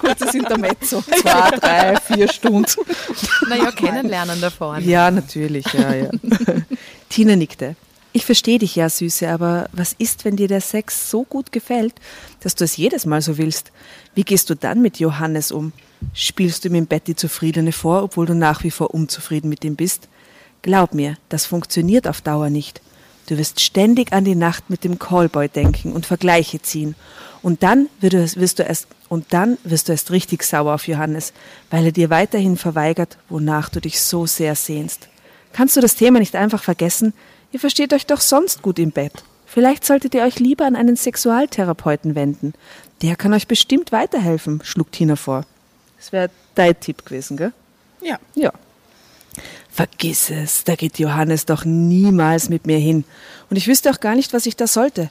Kurzes Intermezzo. Zwei, drei, vier Stunden. Naja, kennenlernen davor. Ja, natürlich, ja, ja. Tina nickte. Ich verstehe dich ja, Süße, aber was ist, wenn dir der Sex so gut gefällt, dass du es jedes Mal so willst? Wie gehst du dann mit Johannes um? Spielst du ihm im Bett die Zufriedene vor, obwohl du nach wie vor unzufrieden mit ihm bist? Glaub mir, das funktioniert auf Dauer nicht. Du wirst ständig an die Nacht mit dem Callboy denken und Vergleiche ziehen. Und dann wirst du erst, und dann wirst du erst richtig sauer auf Johannes, weil er dir weiterhin verweigert, wonach du dich so sehr sehnst. Kannst du das Thema nicht einfach vergessen? Ihr versteht euch doch sonst gut im Bett. Vielleicht solltet ihr euch lieber an einen Sexualtherapeuten wenden. Der kann euch bestimmt weiterhelfen, schlug Tina vor. Das wäre dein Tipp gewesen, gell? Ja. Ja. Vergiss es, da geht Johannes doch niemals mit mir hin. Und ich wüsste auch gar nicht, was ich da sollte.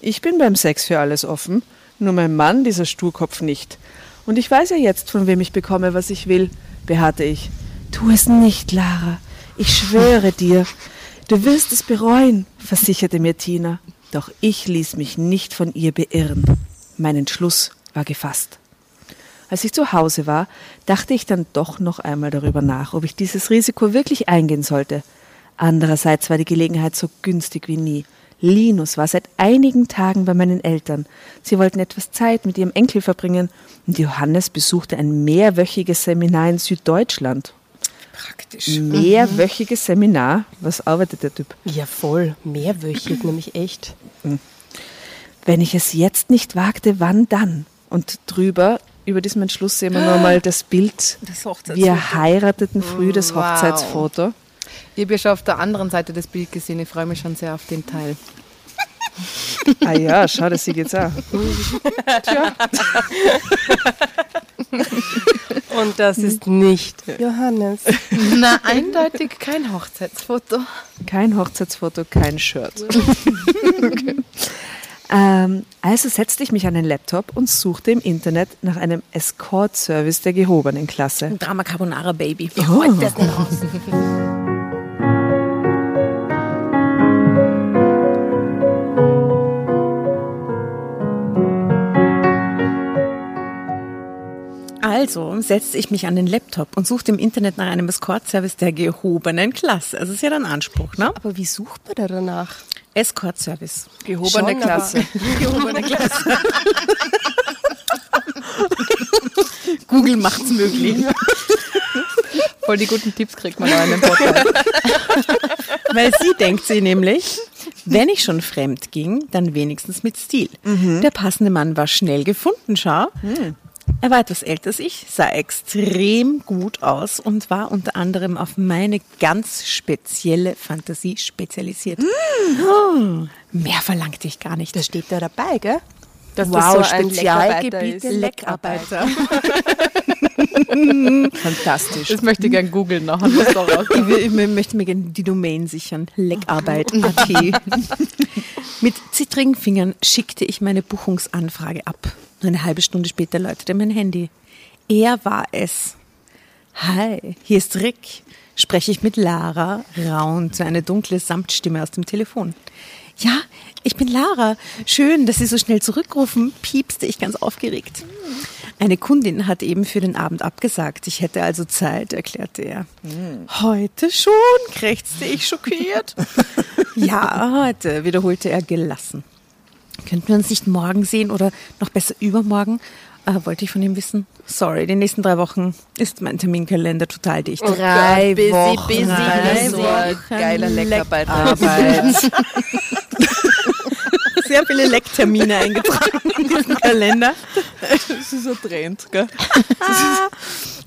Ich bin beim Sex für alles offen, nur mein Mann, dieser Sturkopf, nicht. Und ich weiß ja jetzt, von wem ich bekomme, was ich will, beharrte ich. Tu es nicht, Lara. Ich schwöre dir, du wirst es bereuen, versicherte mir Tina. Doch ich ließ mich nicht von ihr beirren. Mein Entschluss war gefasst. Als ich zu Hause war, dachte ich dann doch noch einmal darüber nach, ob ich dieses Risiko wirklich eingehen sollte. Andererseits war die Gelegenheit so günstig wie nie. Linus war seit einigen Tagen bei meinen Eltern. Sie wollten etwas Zeit mit ihrem Enkel verbringen und Johannes besuchte ein mehrwöchiges Seminar in Süddeutschland. Praktisch. Mehrwöchiges Seminar? Was arbeitet der Typ? Ja, voll. Mehrwöchig, nämlich echt. Wenn ich es jetzt nicht wagte, wann dann? Und drüber, über diesem Entschluss sehen wir nur mal das Bild. Das. Wir heirateten früh, das Wow. Hochzeitsfoto. Ich habe ja schon auf der anderen Seite das Bild gesehen. Ich freue mich schon sehr auf den Teil. Ah ja, schau, das sieht jetzt auch. Und das ist nicht Johannes. Na, eindeutig kein Hochzeitsfoto. Kein Hochzeitsfoto, kein Shirt. okay. Ähm, also setzte ich mich an den Laptop und suchte im Internet nach einem Escort-Service der gehobenen Klasse. Drama Carbonara Baby. Wie Oh. das denn aus? Also setzte ich mich an den Laptop und suchte im Internet nach einem Escort-Service der gehobenen Klasse. Das ist ja dann Anspruch, ne? Aber wie sucht man da danach? Escort-Service. Gehobene Schon, Klasse. Gehobene Klasse. Google macht's möglich. Voll die guten Tipps kriegt man da in dem Podcast. Weil sie denkt sie nämlich, wenn ich schon fremd ging, dann wenigstens mit Stil. Der passende Mann war schnell gefunden, schau. Er war etwas älter als ich, sah extrem gut aus und war unter anderem auf meine ganz spezielle Fantasie spezialisiert. Oh, mehr verlangte ich gar nicht. Das steht da dabei, gell? Dass Wow, das so ein Spezialgebiete Leckarbeiter. Leckarbeiter. Fantastisch. Das möchte ich gerne googeln was da rauskommt. Ich, möchte mir gerne die Domain sichern. Leckarbeit.at. Mit zittrigen Fingern schickte ich meine Buchungsanfrage ab. Nur eine halbe Stunde später läutete mein Handy. Er war es. Hi, hier ist Rick. Spreche ich mit Lara, raunte eine dunkle Samtstimme aus dem Telefon. Ja, ich bin Lara. Schön, dass Sie so schnell zurückrufen, piepste ich ganz aufgeregt. Eine Kundin hat eben für den Abend abgesagt. Ich hätte also Zeit, erklärte er. Heute schon, krächzte ich schockiert. ja, heute, wiederholte er gelassen. Könnten wir uns nicht morgen sehen oder noch besser übermorgen? Äh, wollte ich von ihm wissen. Sorry, die nächsten drei Wochen ist mein Terminkalender total dicht. Drei busy, Wochen. busy, Drei busy. Wochen. Geiler Leckarbeiter. Sehr viele Lecktermine eingetragen in diesen Kalender. Das ist so drehend, gell?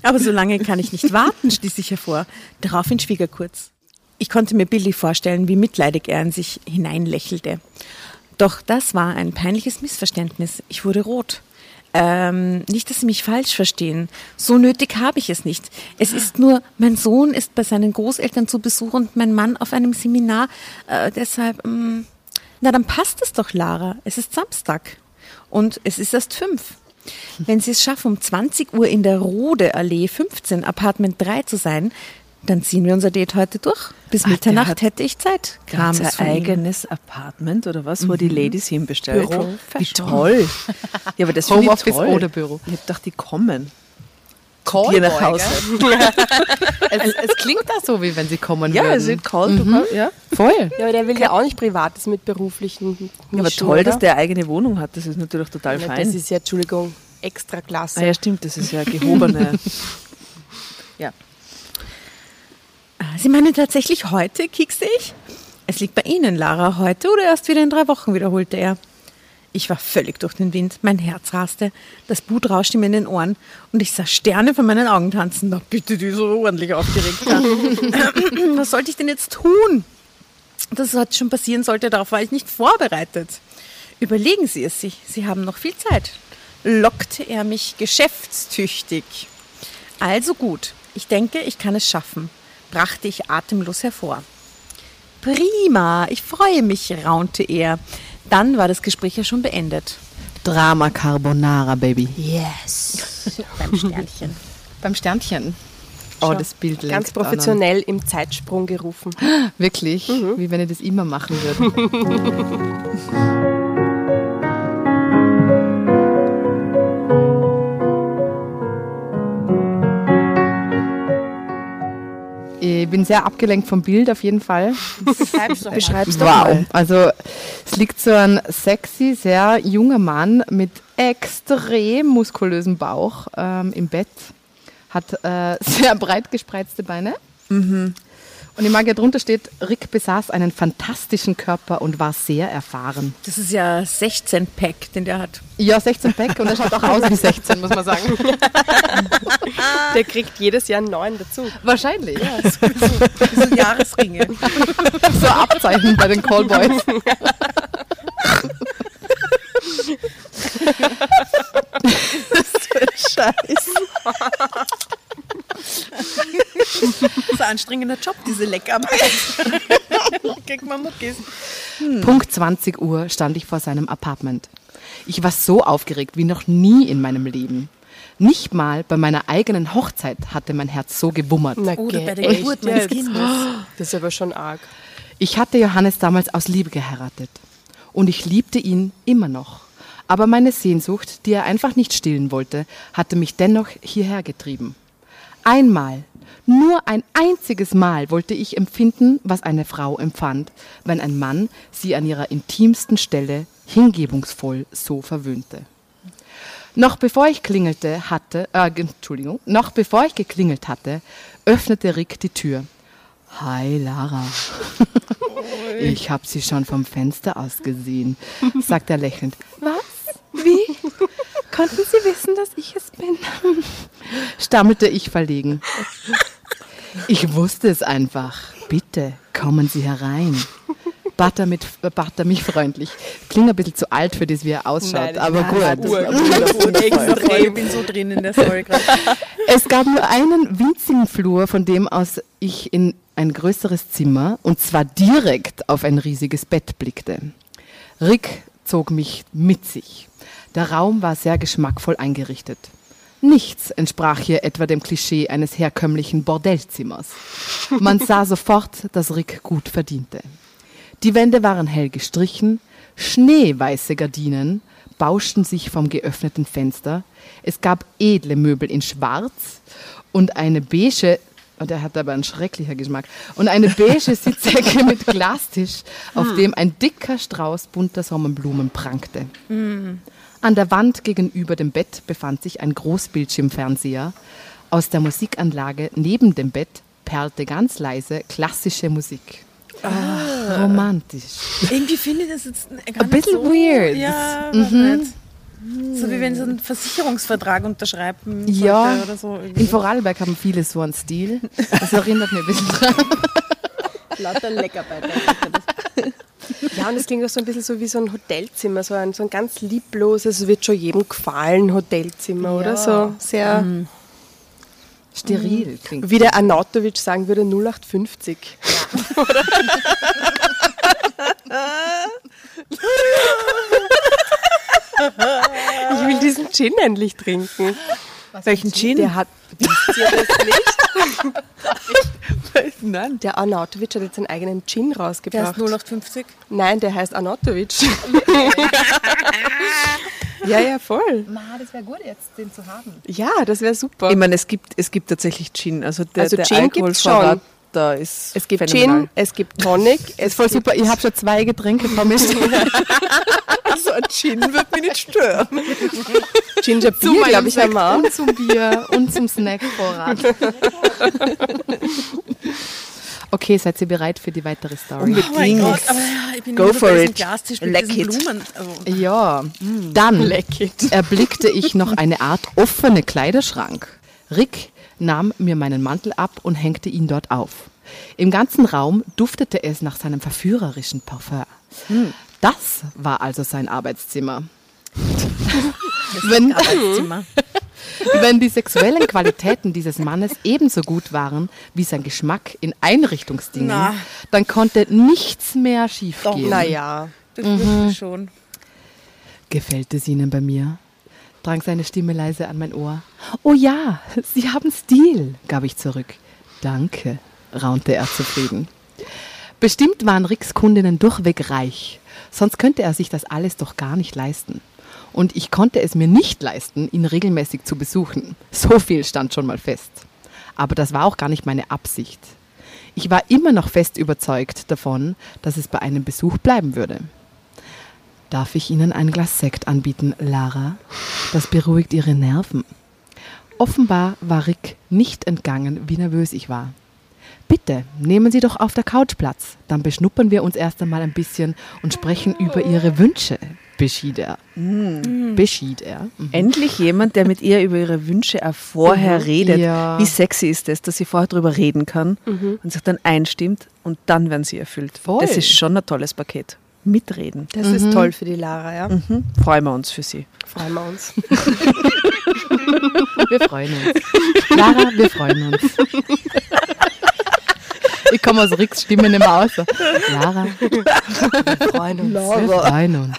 Aber so lange kann ich nicht warten, stieß ich hervor. Daraufhin schwieg er kurz. Ich konnte mir bildlich vorstellen, wie mitleidig er in sich hineinlächelte. Doch das war ein peinliches Missverständnis. Ich wurde rot. Ähm, nicht, dass Sie mich falsch verstehen. So nötig habe ich es nicht. Es ist nur, mein Sohn ist bei seinen Großeltern zu Besuch und mein Mann auf einem Seminar. Äh, deshalb, ähm, na dann passt es doch, Lara. Es ist Samstag. Und es ist erst fünf. Wenn Sie es schaffen, um 20 Uhr in der Rode Allee 15, Apartment 3 zu sein, dann ziehen wir unser Date heute durch. Bis Ach, Mitternacht hätte ich Zeit. Kam ihm. eigenes Apartment oder was, wo die Ladies hinbestellt. Büro. Wie toll. Ja, aber das Homeoffice toll. oder Büro? Ich hab gedacht, die kommen. Callboy, Dir nach Hause. es, es klingt da so, wie wenn sie kommen Ja, würden. es sind call call, ja. Voll. Ja, aber der will ja auch nicht Privates mit beruflichen Ja, aber toll, oder? dass der eigene Wohnung hat. Das ist natürlich total Ja, fein. Das ist ja, Entschuldigung, extra klasse. ah, ja, stimmt, das ist ja gehobene. ja. Sie meinen tatsächlich heute, kiekste ich? Es liegt bei Ihnen, Lara, heute oder erst wieder in drei Wochen, wiederholte er. Ich war völlig durch den Wind, mein Herz raste, das Blut rauschte mir in den Ohren und ich sah Sterne vor meinen Augen tanzen. Na bitte, die so ordentlich aufgeregt. Ja. Was sollte ich denn jetzt tun? Das hat schon passieren sollte, darauf war ich nicht vorbereitet. Überlegen Sie es sich, Sie haben noch viel Zeit, lockte er mich geschäftstüchtig. Also gut, ich denke, ich kann es schaffen, brachte ich atemlos hervor. Prima, ich freue mich, raunte er. Dann war das Gespräch ja schon beendet. Drama Carbonara, Baby. Yes. Beim Sternchen. Beim Sternchen. Oh, Schau, das Bild Ganz an. professionell im Zeitsprung gerufen. Wirklich, wie wenn ich das immer machen würde. Ich bin sehr abgelenkt vom Bild auf jeden Fall. Beschreib's doch Wow. mal. Also es liegt so ein sexy, sehr junger Mann mit extrem muskulösem Bauch ähm, im Bett, hat äh, sehr breit gespreizte Beine. Und im Magier drunter steht, Rick besaß einen fantastischen Körper und war sehr erfahren. Das ist ja 16-Pack, den der hat. Ja, 16 Pack und er schaut auch aus wie 16, muss man sagen. Der kriegt jedes Jahr einen neuen dazu. Wahrscheinlich, ja. Diese Jahresringe. So Abzeichen bei den Callboys. Scheiß. Das ist ein anstrengender Job, diese Leckarbeit. Kriegt man Muckis. Punkt 20 Uhr stand ich vor seinem Apartment. Ich war so aufgeregt wie noch nie in meinem Leben. Nicht mal bei meiner eigenen Hochzeit hatte mein Herz so gewummert. Na, Oder bei der Geburt meines? Kindes. Das ist aber schon arg. Ich hatte Johannes damals aus Liebe geheiratet. Und ich liebte ihn immer noch. Aber meine Sehnsucht, die er einfach nicht stillen wollte, hatte mich dennoch hierher getrieben. Einmal, nur ein einziges Mal wollte ich empfinden, was eine Frau empfand, wenn ein Mann sie an ihrer intimsten Stelle hingebungsvoll so verwöhnte. Noch bevor ich klingelte hatte, äh, Entschuldigung, noch bevor ich geklingelt hatte, öffnete Rick die Tür. Hi Lara. Ich habe sie schon vom Fenster aus gesehen, sagt er lächelnd. Was? Wie? Konnten Sie wissen, dass ich es bin? Stammelte ich verlegen. Ich wusste es einfach. Bitte, kommen Sie herein. Bat er, mit, bat er mich freundlich. Klingt ein bisschen zu alt für das, wie er ausschaut, Nein, aber nein, gut. Extrem. Ich bin so drin in der Story gerade. Es gab nur einen winzigen Flur, von dem aus ich in ein größeres Zimmer und zwar direkt auf ein riesiges Bett blickte. Rick zog mich mit sich. Der Raum war sehr geschmackvoll eingerichtet. Nichts entsprach hier etwa dem Klischee eines herkömmlichen Bordellzimmers. Man sah sofort, dass Rick gut verdiente. Die Wände waren hell gestrichen, schneeweiße Gardinen bauschten sich vom geöffneten Fenster. Es gab edle Möbel in Schwarz und eine beige, und er hat aber einen schrecklicher Geschmack, und eine beige Sitzecke mit Glastisch, auf dem ein dicker Strauß bunter Sonnenblumen prangte. An der Wand gegenüber dem Bett befand sich ein Großbildschirmfernseher. Aus der Musikanlage neben dem Bett perlte ganz leise klassische Musik. Romantisch. Irgendwie finde ich das jetzt gar Ein bisschen so, weird. Ja, nicht. So wie wenn sie einen Versicherungsvertrag unterschreiben sollte Ja, oder so. in Vorarlberg haben viele so einen Stil. Das erinnert mich ein bisschen dran. Lauter Leckerbeiter. Ja, und es klingt auch so ein bisschen so wie so ein Hotelzimmer, so ein, so ein ganz liebloses, es wird schon jedem gefallen, Hotelzimmer, oder? So sehr, Steril klingt. wie der Arnautovic sagen würde, 0850. ich will diesen Gin endlich trinken. Welchen Gin? Der hat? Nein. Der Arnautovic hat jetzt einen eigenen Gin Der rausgebracht. ist 0850. Nein, der heißt Arnautovic. ja, ja, voll. Ma, das wäre gut jetzt, den zu haben. Ja, das wäre super. Ich meine, es gibt, es gibt tatsächlich Gin. Also der, Also der Gin Alkoholvorrat schon. Da ist es gibt phänomenal. Gin, es gibt Tonic, es ist voll gibt super. Ich habe schon zwei Getränke vermischt. Also ein Gin wird mich nicht stören. Ginger Beer, glaube ich, auch. und zum Bier und zum Snackvorrat. Okay, seid ihr bereit für die weitere Story? Unbedingt. Oh mein Gott, aber ja, ich bin Go for it. Glastisch mit Leck it. Blumen. Also, Ja, dann erblickte ich noch eine Art offene Kleiderschrank. Rick nahm mir meinen Mantel ab und hängte ihn dort auf. Im ganzen Raum duftete es nach seinem verführerischen Parfum. Das war also sein Arbeitszimmer. Wenn, Arbeitszimmer. wenn die sexuellen Qualitäten dieses Mannes ebenso gut waren wie sein Geschmack in Einrichtungsdingen, Na. dann konnte nichts mehr schiefgehen. Naja. Das mhm. schon. Gefällt es Ihnen bei mir? Drang seine Stimme leise an mein Ohr. Oh ja, Sie haben Stil, gab ich zurück. Danke, raunte er zufrieden. Bestimmt waren Ricks Kundinnen durchweg reich, sonst könnte er sich das alles doch gar nicht leisten. Und ich konnte es mir nicht leisten, ihn regelmäßig zu besuchen. So viel stand schon mal fest. Aber das war auch gar nicht meine Absicht. Ich war immer noch fest überzeugt davon, dass es bei einem Besuch bleiben würde. Darf ich Ihnen ein Glas Sekt anbieten, Lara? Das beruhigt Ihre Nerven. Offenbar war Rick nicht entgangen, wie nervös ich war. Bitte, nehmen Sie doch auf der Couch Platz. Dann beschnuppern wir uns erst einmal ein bisschen und sprechen über Ihre Wünsche, beschied er. Beschied er. Mhm. Endlich jemand, der mit ihr über ihre Wünsche vorher redet. Ja. Wie sexy ist das, dass sie vorher drüber reden kann und sich dann einstimmt und dann werden sie erfüllt. Voll. Das ist schon ein tolles Paket. Mitreden. Das ist toll für die Lara, ja. Mhm. Freuen wir uns für sie. Freuen wir uns. Wir freuen uns. Lara, wir freuen uns. Ich komme aus Ricks Stimme nicht mehr raus. Lara, wir freuen uns. Wir freuen uns.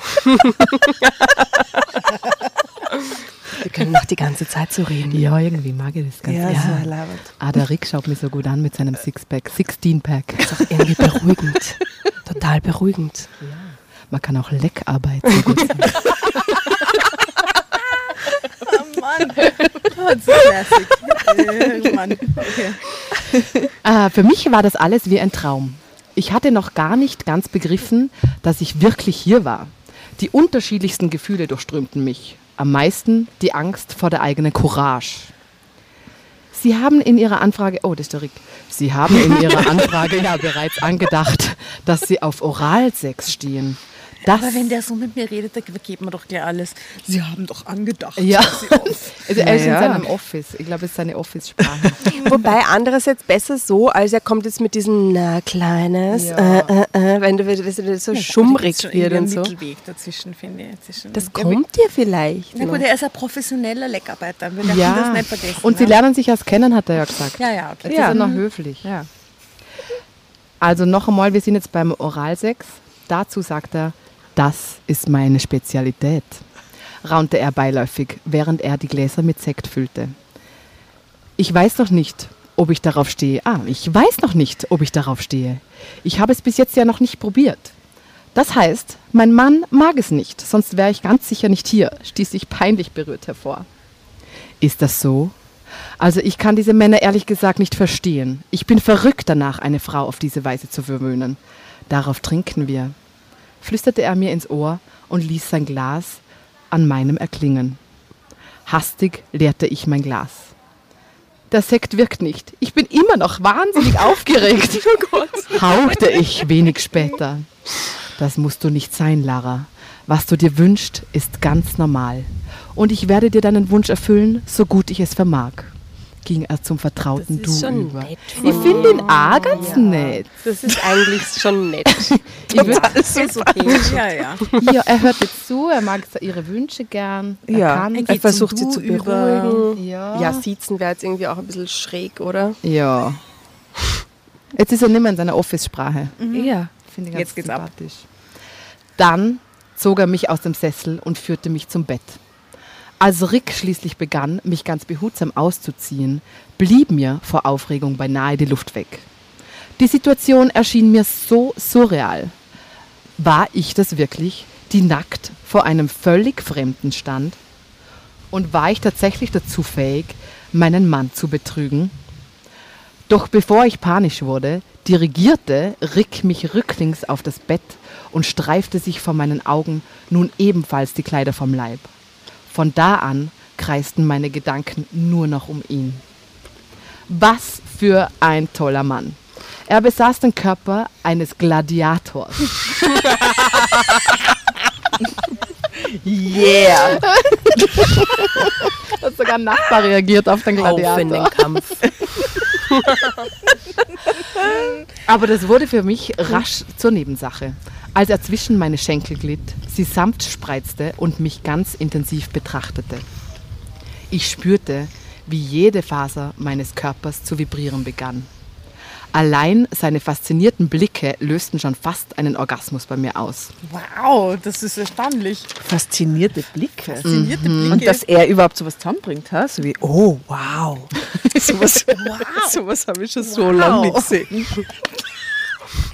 Wir können noch die ganze Zeit so reden. Ja, irgendwie mag ich das ganz Ja, gerne. so labert. Ah, der Rick schaut mich so gut an mit seinem Sixpack, 16-Pack. Das ist auch irgendwie beruhigend. Total beruhigend. Man kann auch Leckarbeit so gut sein. Oh Mann. Oh, Mann. Okay. Ah, für mich war das alles wie ein Traum. Ich hatte noch gar nicht ganz begriffen, dass ich wirklich hier war. Die unterschiedlichsten Gefühle durchströmten mich. Am meisten die Angst vor der eigenen Courage. Sie haben in Ihrer Anfrage, oh, das ist der Rick. Sie haben in Ihrer Anfrage ja bereits angedacht, dass Sie auf Oralsex stehen. Das, Aber wenn der so mit mir redet, da vergeht mir doch gleich alles. Sie haben doch angedacht. ja, also er ist in Naja. seinem Office. Ich glaube, es ist seine Office-Sprache. Wobei andererseits besser so, als er kommt jetzt mit diesem na kleines, Ja. äh, äh, äh, wenn du wenn du so schummrig wird und so. Mittelweg dazwischen, finde ich. Zwischen, Das Ja, kommt dir vielleicht. Na noch. gut, er ist ein professioneller Leckarbeiter. Wir ja, das nicht vergessen. und sie ne? lernen sich erst kennen, hat er ja gesagt. Ja, ja, okay. Jetzt ist er noch höflich. Ja. Also noch einmal, wir sind jetzt beim Oralsex. Dazu sagt er, das ist meine Spezialität, raunte er beiläufig, während er die Gläser mit Sekt füllte. Ich weiß noch nicht, ob ich darauf stehe. Ah, ich weiß noch nicht, ob ich darauf stehe. Ich habe es bis jetzt ja noch nicht probiert. Das heißt, mein Mann mag es nicht, sonst wäre ich ganz sicher nicht hier, stieß ich peinlich berührt hervor. Ist das so? Also ich kann diese Männer ehrlich gesagt nicht verstehen. Ich bin verrückt danach, eine Frau auf diese Weise zu verwöhnen. Darauf trinken wir, flüsterte er mir ins Ohr und ließ sein Glas an meinem erklingen. Hastig leerte ich mein Glas. Der Sekt wirkt nicht. Ich bin immer noch wahnsinnig aufgeregt. Oh Gott. Hauchte ich wenig später. Das musst du nicht sein, Lara. Was du dir wünschst, ist ganz normal. Und ich werde dir deinen Wunsch erfüllen, so gut ich es vermag. Ging er zum vertrauten Das ist Du schon über. nett Ich finde ihn auch ganz nett. Das ist eigentlich schon nett. Ich würd, ist okay. Ja, ja. ja, er hört jetzt zu, er mag ihre Wünsche gern. Er Ja, kann. er geht versucht sie zu beruhigen. Ja. Ja, Siezen wäre jetzt irgendwie auch ein bisschen schräg, oder? ja. Jetzt ist er nicht mehr in seiner Office-Sprache. Ja. Finde ich ganz Jetzt geht's ab. sympathisch. Dann zog er mich aus dem Sessel und führte mich zum Bett. Als Rick schließlich begann, mich ganz behutsam auszuziehen, blieb mir vor Aufregung beinahe die Luft weg. Die Situation erschien mir so surreal. War ich das wirklich, die nackt vor einem völlig Fremden stand? Und war ich tatsächlich dazu fähig, meinen Mann zu betrügen? Doch bevor ich panisch wurde, dirigierte Rick mich rücklings auf das Bett und streifte sich vor meinen Augen nun ebenfalls die Kleider vom Leib. Von da an kreisten meine Gedanken nur noch um ihn. Was für ein toller Mann. Er besaß den Körper eines Gladiators. Yeah. Hat sogar ein Nachbar reagiert auf den Auf in den Gladiator. Kampf. Aber das wurde für mich rasch zur Nebensache. Als er zwischen meine Schenkel glitt, sie sanft spreizte und mich ganz intensiv betrachtete. Ich spürte, wie jede Faser meines Körpers zu vibrieren begann. Allein seine faszinierten Blicke lösten schon fast einen Orgasmus bei mir aus. Wow, das ist erstaunlich. Faszinierte Blicke. Faszinierte Blicke. Und dass er überhaupt sowas zusammenbringt, ha? so wie, oh, wow. sowas sowas habe ich schon so lange nicht gesehen.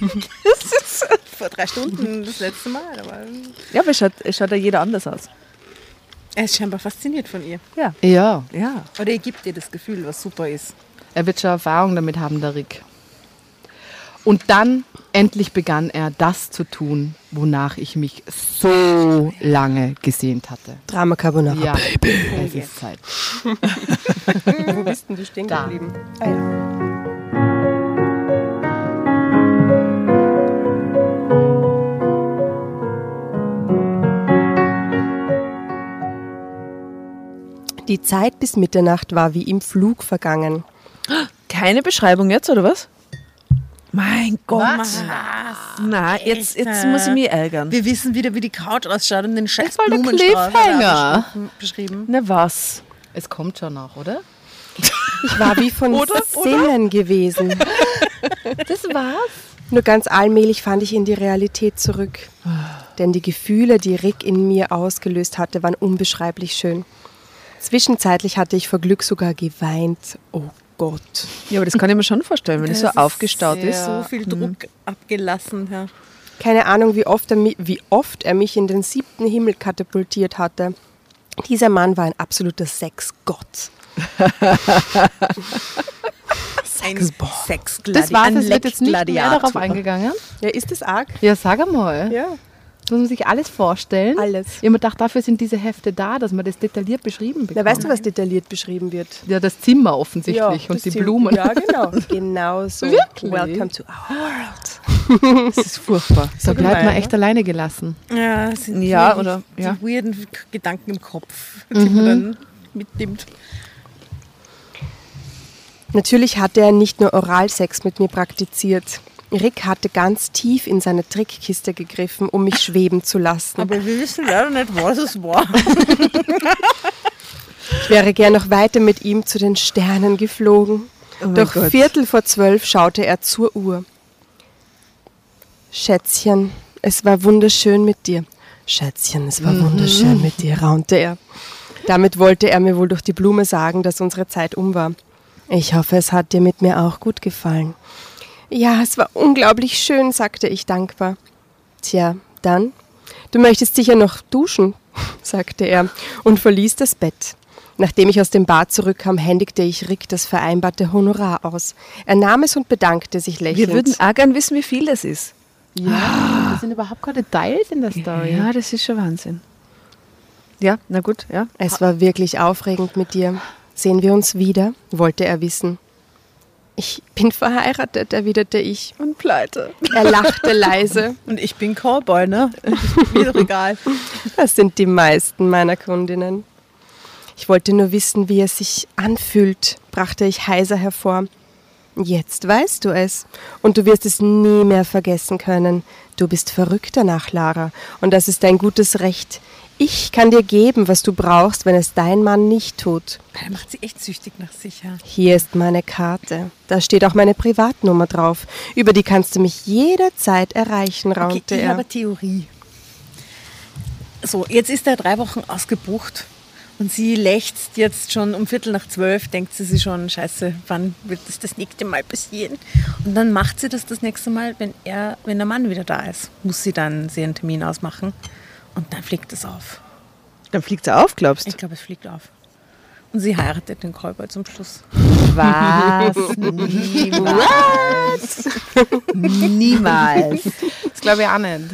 das ist vor drei Stunden das letzte Mal. Aber Ja, aber es schaut, es schaut ja jeder anders aus. er ist scheinbar fasziniert von ihr. Ja, Ja, ja. Oder er gibt ihr das Gefühl, was super ist. er wird schon Erfahrung damit haben, der Rick. Und dann endlich begann er das zu tun, wonach ich mich so lange gesehnt hatte. Drama Carbonara. Ja, es ist Zeit. Wo bist denn du stehen Da. geblieben? Ah, ja. Die Zeit bis Mitternacht war wie im Flug vergangen. Keine Beschreibung jetzt, oder was? Mein Gott. Was? Na, jetzt, jetzt muss ich mich ärgern. Wir wissen wieder, wie die Couch ausschaut und den scheiß war der Blumenstrauß er Cliffhanger. beschrieben- beschrieben. Na was? Es kommt schon noch, oder? Ich war wie von Oder? Sinnen gewesen. Das war's. Nur ganz allmählich fand ich in die Realität zurück. Denn die Gefühle, die Rick in mir ausgelöst hatte, waren unbeschreiblich schön. Zwischenzeitlich hatte ich vor Glück sogar geweint. Oh Gott. Ja, aber das kann ich mir schon vorstellen, wenn es so aufgestaut ist. So viel Druck abgelassen. Ja. Keine Ahnung, wie oft, er wie oft er mich in den siebten Himmel katapultiert hatte. Dieser Mann war ein absoluter Sexgott. Ein Sexgladiator. Das war's, ein es wird jetzt nicht mehr darauf eingegangen. Ja, ist das arg? Ja, sag einmal. Ja. Das muss man sich alles vorstellen. Alles. Ich habe mir gedacht, dafür sind diese Hefte da, dass man das detailliert beschrieben bekommt. Na, weißt du, was detailliert beschrieben wird? Ja, das Zimmer offensichtlich das und die Zim- Blumen. Ja, genau. genau so. Wirklich? Welcome to our world. Das ist furchtbar. Da bleibt man echt alleine gelassen. Ja, sind Ja, wirklich oder- die ja. weirden Gedanken im Kopf, die man dann mitnimmt. Natürlich hatte er nicht nur Oralsex mit mir praktiziert. Rick hatte ganz tief in seine Trickkiste gegriffen, um mich schweben zu lassen. Aber wir wissen leider nicht, was es war. Ich wäre gern noch weiter mit ihm zu den Sternen geflogen. mein Doch Gott. Viertel vor zwölf schaute er zur Uhr. Schätzchen, es war wunderschön mit dir. Schätzchen, es war wunderschön mit dir, raunte er. Damit wollte er mir wohl durch die Blume sagen, dass unsere Zeit um war. Ich hoffe, es hat dir mit mir auch gut gefallen. Ja, es war unglaublich schön, sagte ich dankbar. Tja, dann? Du möchtest sicher noch duschen, sagte er und verließ das Bett. Nachdem ich aus dem Bad zurückkam, händigte ich Rick das vereinbarte Honorar aus. Er nahm es und bedankte sich lächelnd. Wir würden auch gern wissen, wie viel das ist. Ja, das sind überhaupt keine Details in der Story. Ja, das ist schon Wahnsinn. Ja, na gut, ja. Es war wirklich aufregend mit dir. Sehen wir uns wieder? wollte er wissen. Ich bin verheiratet, erwiderte ich. Und pleite. Er lachte leise. Und ich bin Cowboy, ne? Mir doch egal. Das sind die meisten meiner Kundinnen. Ich wollte nur wissen, wie es sich anfühlt, brachte ich heiser hervor. Jetzt weißt du es. Und du wirst es nie mehr vergessen können. Du bist verrückt danach, Lara. Und das ist dein gutes Recht. Ich kann dir geben, was du brauchst, wenn es dein Mann nicht tut. Er macht sie echt süchtig nach sich, ja. Hier ist meine Karte. Da steht auch meine Privatnummer drauf. Über die kannst du mich jederzeit erreichen, Okay, raunte ich er. habe Theorie. So, jetzt ist er drei Wochen ausgebucht und sie lechzt jetzt schon um Viertel nach zwölf, denkt sie sich schon, scheiße, wann wird das das nächste Mal passieren? Und dann macht sie das das nächste Mal, wenn, er, wenn der Mann wieder da ist, muss sie dann sie einen Termin ausmachen und dann fliegt es auf. Dann fliegt er auf, glaubst du? Ich glaube, es fliegt auf. Und sie heiratet den Cowboy zum Schluss. Was? Niemals. Niemals. Das glaube ich auch nicht.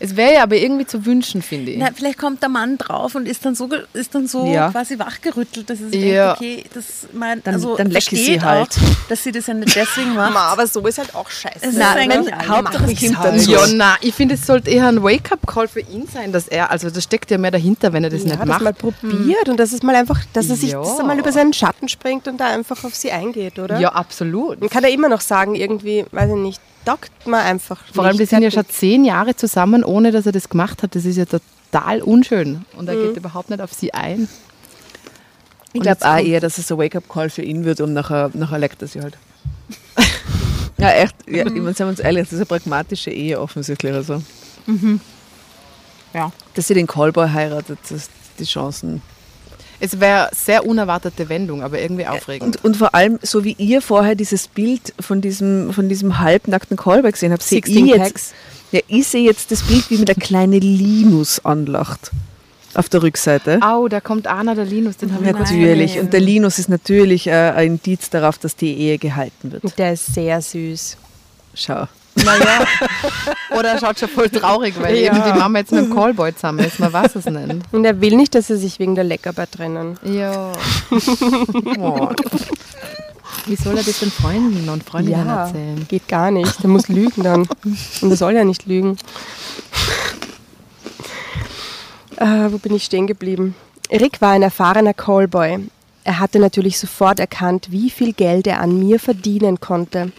Es wäre ja aber irgendwie zu wünschen, finde ich. Na, vielleicht kommt der Mann drauf und ist dann so, ist dann so Ja. quasi wachgerüttelt, dass er sich Ja. denkt, okay, das mein, Dann- also dann ich sie versteht halt. auch, dass sie das ja nicht deswegen macht. aber so ist halt auch scheiße. Es ist eigentlich wenn- alles. Hauptsache es kommt halt. Ja, na, ich finde, es sollte eher ein Wake-up-Call für ihn sein, dass er, also da steckt ja mehr dahinter, wenn er das ja, nicht das macht. mal probiert und dass es mal einfach, dass er sich Ja. dass er mal über seinen Schatten springt und da einfach auf sie eingeht, oder? Ja, absolut. Man kann ja immer noch sagen, irgendwie, weiß ich nicht, dockt man einfach. Vor allem, die sind ja schon zehn Jahre zusammen, ohne dass er das gemacht hat. Das ist ja total unschön. Und er geht überhaupt nicht auf sie ein. Ich glaube auch eher, dass es ein Wake-up-Call für ihn wird und nachher, nachher leckt er sie halt. ja, echt. Ja, ich meine, seien wir uns ehrlich, das ist eine pragmatische Ehe offensichtlich. Also. Ja. Dass sie den Callboy heiratet, das die Chancen. Es wäre sehr unerwartete Wendung, aber irgendwie aufregend. Und, und vor allem, so wie ihr vorher dieses Bild von diesem, von diesem halbnackten Callboy gesehen habt, sehe ich 16 jetzt, ja, ich sehe jetzt das Bild, wie mir der kleine Linus anlacht. Auf der Rückseite. Au, da kommt Anna der Linus, den haben wir Natürlich. Und der Linus ist natürlich äh, ein Indiz darauf, dass die Ehe gehalten wird. Der ist sehr süß. Schau. Naja. Oder er schaut schon voll traurig, weil Ja. eben die Mama jetzt mit dem Callboy zusammen ist. Man weiß es nicht. Und er will nicht, dass sie sich wegen der Leckerbar trennen. Ja. Wie soll er das den Freunden und Freundinnen erzählen? geht gar nicht. Der muss lügen dann. Und er soll ja nicht lügen. Äh, wo bin ich stehen geblieben? Rick war ein erfahrener Callboy. Er hatte natürlich sofort erkannt, wie viel Geld er an mir verdienen konnte.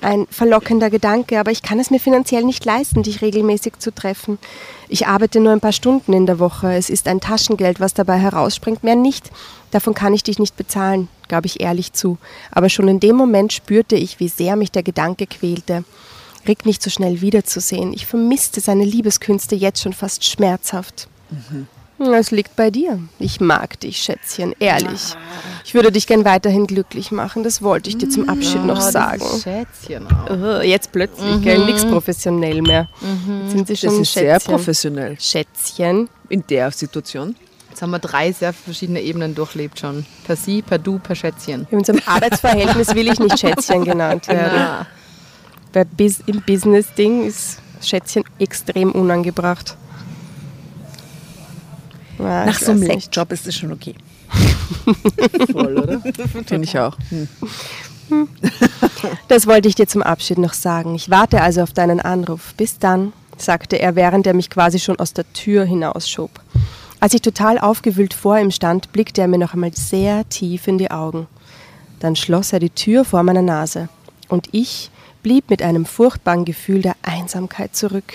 Ein verlockender Gedanke, aber ich kann es mir finanziell nicht leisten, dich regelmäßig zu treffen. Ich arbeite nur ein paar Stunden in der Woche. Es ist ein Taschengeld, was dabei herausspringt, mehr nicht. Davon kann ich dich nicht bezahlen, gab ich ehrlich zu. Aber schon in dem Moment spürte ich, wie sehr mich der Gedanke quälte. Rick nicht so schnell wiederzusehen. Ich vermisste seine Liebeskünste jetzt schon fast schmerzhaft. Es liegt bei dir. Ich mag dich, Schätzchen, ehrlich. Ich würde dich gern weiterhin glücklich machen. Das wollte ich dir zum Abschied noch sagen. Schätzchen auch. Oh, jetzt plötzlich, gell? Nix professionell mehr. Jetzt sind sie Das schon ist sehr Schätzchen. professionell Schätzchen. in der Situation. Jetzt haben wir drei sehr verschiedene Ebenen durchlebt schon. Per Sie, per Du, per Schätzchen. In unserem Arbeitsverhältnis will ich nicht Schätzchen genannt werden. Bis Im Business-Ding ist Schätzchen extrem unangebracht. Ja, Nach so einem. Leckjob ist das schon okay. Voll, oder? Finde ich auch. Hm. Das wollte ich dir zum Abschied noch sagen. Ich warte also auf deinen Anruf. Bis dann, sagte er, während er mich quasi schon aus der Tür hinausschob. Als ich total aufgewühlt vor ihm stand, blickte er mir noch einmal sehr tief in die Augen. Dann schloss er die Tür vor meiner Nase. Und ich blieb mit einem furchtbaren Gefühl der Einsamkeit zurück.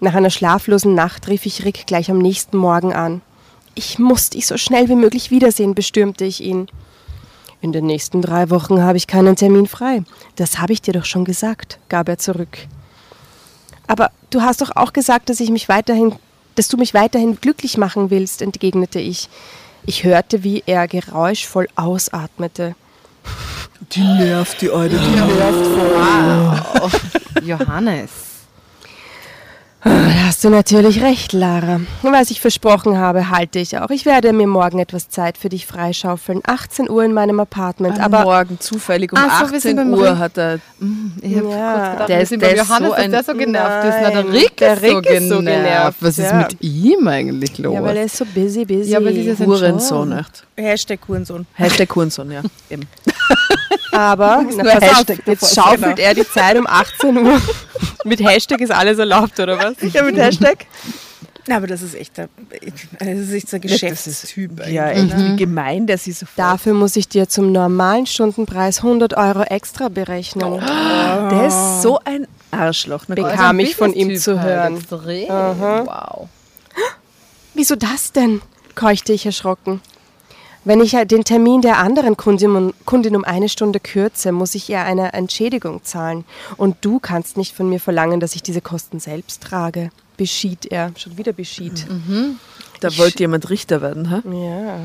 Nach einer schlaflosen Nacht rief ich Rick gleich am nächsten Morgen an. Ich muss dich so schnell wie möglich wiedersehen, bestürmte ich ihn. In den nächsten drei Wochen habe ich keinen Termin frei. Das habe ich dir doch schon gesagt, gab er zurück. Aber du hast doch auch gesagt, dass ich mich weiterhin, dass du mich weiterhin glücklich machen willst, entgegnete ich. Ich hörte, wie er geräuschvoll ausatmete. Die nervt, die alte. Wow. Johannes. Da hast du natürlich recht, Lara. Was ich versprochen habe, halte ich auch. Ich werde mir morgen etwas Zeit für dich freischaufeln. 18 Uhr in meinem Apartment. Aber Aber morgen zufällig um Ach so, wir sind 18 beim Uhr hat er. Ich hab Ja. kurz gedacht, Der wir ist- der ist Johannes, so ein- der so genervt ist. Na, der Nein, Rick der ist, Rick so, ist so genervt. genervt, Was ist ja. mit ihm eigentlich los? ja, weil er ist so busy, busy. Ja, aber ist sein Hurensohn, echt. Hashtag Hurensohn. Hashtag Hurensohn, ja. Eben. Aber nur na, pass auf, jetzt schaufelt er die Zeit um 18 Uhr. mit Hashtag ist alles erlaubt, oder was? Ja, mit Hashtag. Na, aber das ist echt der, das ist echt so ein Geschäftstyp. Ja, echt, ne? wie gemein der sie sofort. Dafür muss ich dir zum normalen Stundenpreis 100 Euro extra berechnen. Der ist so ein Arschloch. Gut. Bekam ich von ihm zu halt, hören. extrem. Wow. Wieso das denn? keuchte ich erschrocken. Wenn ich ja den Termin der anderen Kundin um, Kundin um eine Stunde kürze, muss ich ihr eine Entschädigung zahlen. Und du kannst nicht von mir verlangen, dass ich diese Kosten selbst trage. Beschied er. Schon wieder beschied. Da wollte jemand Richter werden, ha? Ja.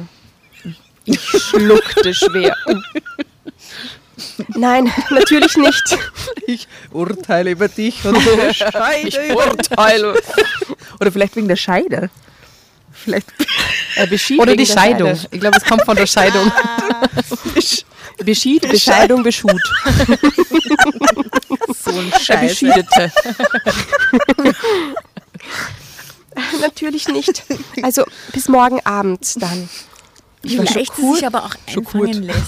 Ich schluckte schwer. Nein, natürlich nicht. Ich urteile über dich und entscheide über Urteile. Oder vielleicht wegen der Scheide. Vielleicht Er beschied Oder die Scheidung. Scheide. Ich glaube, es kommt von der Scheidung. Beschied, Bescheidung, Beschut. so Person scheiße. Beschiedete. Natürlich nicht. Also bis morgen Abend dann. Wie schon leicht cool. sie sich aber auch Schon einfangen lässt.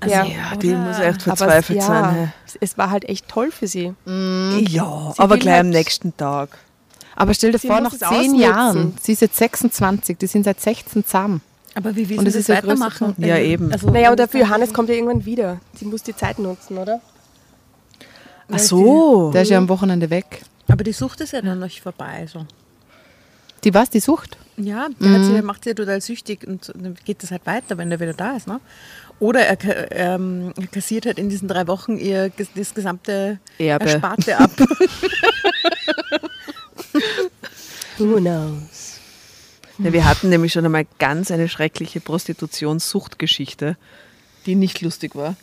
Also, Ja. Ja, die muss echt Aber verzweifelt ja, sein. hä? es war halt echt toll für sie. Ja, aber will gleich am halt- nächsten Tag. Aber stell dir Sie vor, nach es zehn ausnutzen. Jahren, sie ist jetzt 26, die sind seit 16 zusammen. Aber wie will Und sie es das ist ja weitermachen? Ja, eben. Also, Naja, und der für Johannes kommt ja irgendwann wieder. Sie muss die Zeit nutzen, oder? Ach so. Der ist ja am Wochenende weg. Aber die Sucht ist ja dann noch vorbei. So. Die was, die Sucht? Ja, der hat sie, macht sie ja total süchtig und dann geht das halt weiter, wenn er wieder da ist. Ne? Oder er, ähm, er kassiert halt in diesen drei Wochen ihr das gesamte Erbe. Ersparte ab. Who knows? Ja, wir hatten nämlich schon einmal ganz eine schreckliche Prostitutionssuchtgeschichte, die nicht lustig war.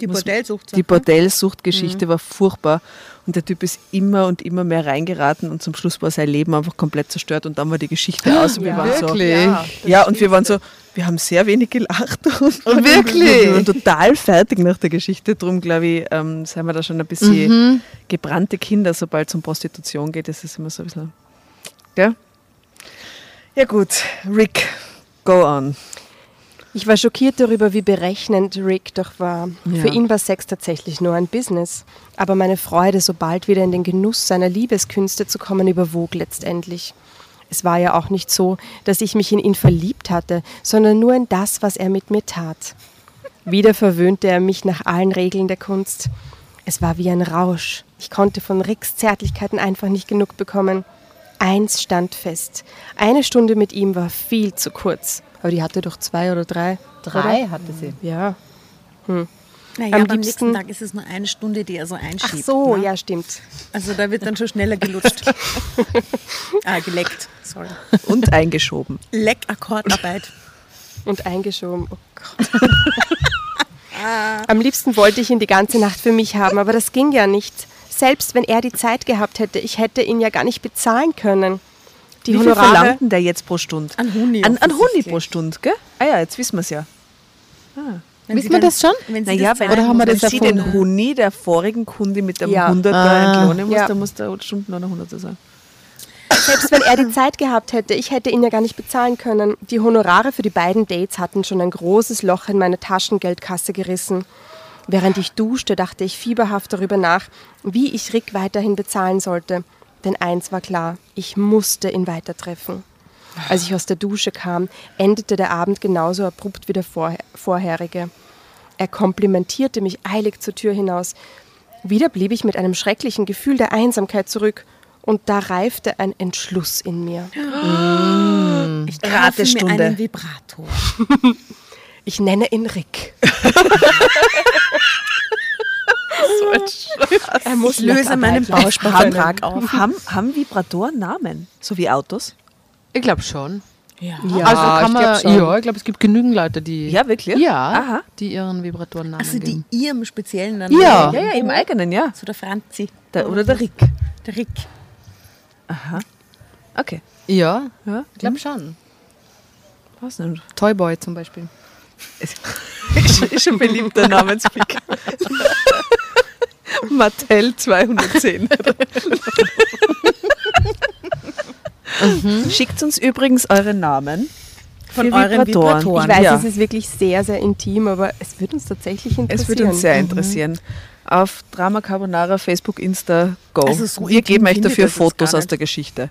Die Bordellsucht. Die Bordellsuchtgeschichte war furchtbar und der Typ ist immer und immer mehr reingeraten und zum Schluss war sein Leben einfach komplett zerstört und dann war die Geschichte aus und wir Ja. waren so. Wirklich? Ja. Ja, und wir waren so, wir haben sehr wenig gelacht. Und Wirklich? Wir waren total fertig nach der Geschichte. Drum, glaube ich, ähm, sind wir da schon ein bisschen gebrannte Kinder, sobald es um Prostitution geht. Das ist immer so ein bisschen. Gell? Ja, gut. Rick, go on. Ich war schockiert darüber, wie berechnend Rick doch war. Ja. Für ihn war Sex tatsächlich nur ein Business. Aber meine Freude, so bald wieder in den Genuss seiner Liebeskünste zu kommen, überwog letztendlich. Es war ja auch nicht so, dass ich mich in ihn verliebt hatte, sondern nur in das, was er mit mir tat. Wieder verwöhnte er mich nach allen Regeln der Kunst. Es war wie ein Rausch. Ich konnte von Ricks Zärtlichkeiten einfach nicht genug bekommen. Eins stand fest. Eine Stunde mit ihm war viel zu kurz. Aber die hatte doch zwei oder drei. Drei Oder? hatte sie. Ja. Naja, Am am nächsten Tag ist es nur eine Stunde, die er so einschiebt. Ach so, ne? ja, stimmt. Also da wird dann schon schneller gelutscht. ah, geleckt. Sorry. Und eingeschoben. Leck-Akkordarbeit. Und eingeschoben. Oh Gott. Am liebsten wollte ich ihn die ganze Nacht für mich haben, aber das ging ja nicht. Selbst wenn er die Zeit gehabt hätte, ich hätte ihn ja gar nicht bezahlen können. Die Wie viel verlangt denn der jetzt pro Stunde? An Huni An, an Huni pro Stunde, gell? Ah ja, jetzt wissen wir es ja. Wenn Wissen sie wir das schon? Wenn sie Naja, das wenn, Oder haben wir wenn das sie erfunden? den Huni der vorigen Kunde mit dem Ja. 100er Ah. entlohnen muss, Ja. dann muss der Stunden oder 100er sein. Selbst wenn er die Zeit gehabt hätte, ich hätte ihn ja gar nicht bezahlen können. Die Honorare für die beiden Dates hatten schon ein großes Loch in meine Taschengeldkasse gerissen. Während ich duschte, dachte ich fieberhaft darüber nach, wie ich Rick weiterhin bezahlen sollte. Denn eins war klar, ich musste ihn weitertreffen. Als ich aus der Dusche kam, endete der Abend genauso abrupt wie der vor vorherige. Er komplimentierte mich eilig zur Tür hinaus. Wieder blieb ich mit einem schrecklichen Gefühl der Einsamkeit zurück. Und da reifte ein Entschluss in mir. Ich kaufe mir einen Vibrator. Ich nenne ihn Rick. er muss Ich löse meinen. Bausparvertrag auf. Haben, haben Vibratoren Namen? So wie Autos? Ich glaube schon. Ja. Ja, also kann ich man, schon. ja, ich glaube, es gibt genügend Leute, die, Ja, wirklich? ja, Aha. die ihren Vibratoren Namen Also die geben. ihrem speziellen dann. Ja. Ja, ja, im eigenen, ja. So der Franzi. Der, oder der Rick. Der Rick. Okay. Ja, Ja, ich glaube schon. was denn? Toyboy zum Beispiel. Ist, ist ein beliebter Namenspick. Mattel 210. Schickt uns übrigens eure Namen Von für euren Vibratoren. Vibratoren. Ich weiß, ja. es ist wirklich sehr, sehr intim, aber es würde uns tatsächlich interessieren. Es würde uns sehr interessieren. Auf Drama Carbonara, Facebook, Insta, Go. Also so Wir geben euch dafür Fotos aus der Geschichte.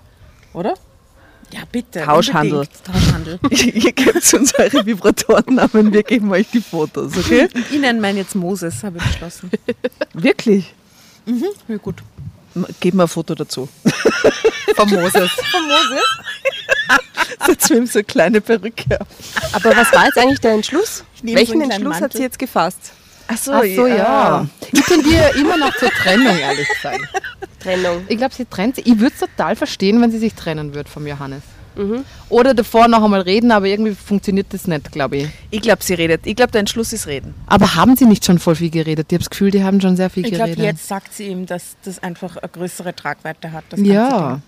Oder? Ja, bitte. Tauschhandel. Tauschhandel. Ihr gebt uns eure Vibratorennamen, wir geben euch die Fotos, okay? Nenne meinen jetzt Moses, habe ich beschlossen. Wirklich? Ja, gut. Geben wir ein Foto dazu. Von Moses. Von Moses? Setzt mir so eine kleine Perücke auf. Aber was war jetzt eigentlich der Entschluss? So Welchen Entschluss hat sie jetzt gefasst? Ach so, Ach so, ja. Ich tendiere immer noch zur Trennung, ehrlich gesagt. Trennung. Ich glaube, sie trennt sich. Ich würde es total verstehen, wenn sie sich trennen würde vom Johannes. Oder davor noch einmal reden, aber irgendwie funktioniert das nicht, glaube ich. Ich glaube, sie redet. Ich glaube, der Entschluss ist reden. Aber haben sie nicht schon voll viel geredet? Ich habe das Gefühl, die haben schon sehr viel Ich glaube, geredet. jetzt sagt sie ihm, dass das einfach eine größere Tragweite hat. Das ganze ja.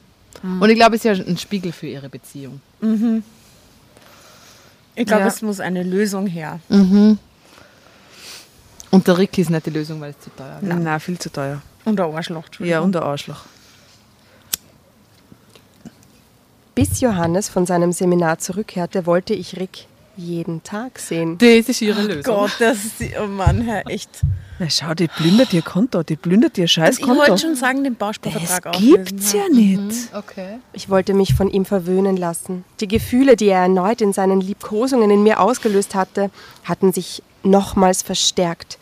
Und ich glaube, es ist ja ein Spiegel für ihre Beziehung. Ding. Ich glaube, Ja. es muss eine Lösung her. Und der Rick ist nicht die Lösung, weil es zu teuer ist. Na, viel zu teuer. Und ein Arschloch. Ja, und der Arschloch. Bis Johannes von seinem Seminar zurückkehrte, wollte ich Rick jeden Tag sehen. Das ist ihre Lösung. Gott, das ist die, oh Mann, Herr, echt. Na schau, die plündert ihr Konto, die plündert ihr scheiß Ich wollte schon sagen, den Das Bausparvertrag gibt's ja nicht. Okay. Ich wollte mich von ihm verwöhnen lassen. Die Gefühle, die er erneut in seinen Liebkosungen in mir ausgelöst hatte, hatten sich nochmals verstärkt.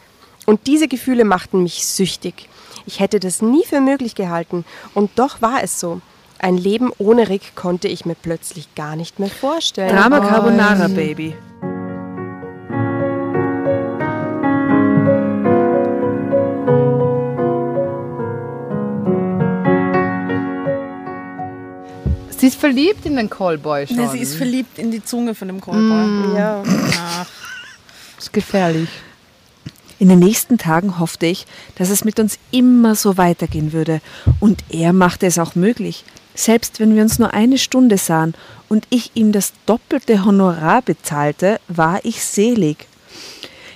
Und diese Gefühle machten mich süchtig. Ich hätte das nie für möglich gehalten. Und doch war es so. Ein Leben ohne Rick konnte ich mir plötzlich gar nicht mehr vorstellen. Drama Carbonara, Baby. Sie ist verliebt in den Callboy schon. Ne, sie ist verliebt in die Zunge von dem Callboy. Ja. Ach, Das ist gefährlich. In den nächsten Tagen hoffte ich, dass es mit uns immer so weitergehen würde. Und er machte es auch möglich. Selbst wenn wir uns nur eine Stunde sahen und ich ihm das doppelte Honorar bezahlte, war ich selig.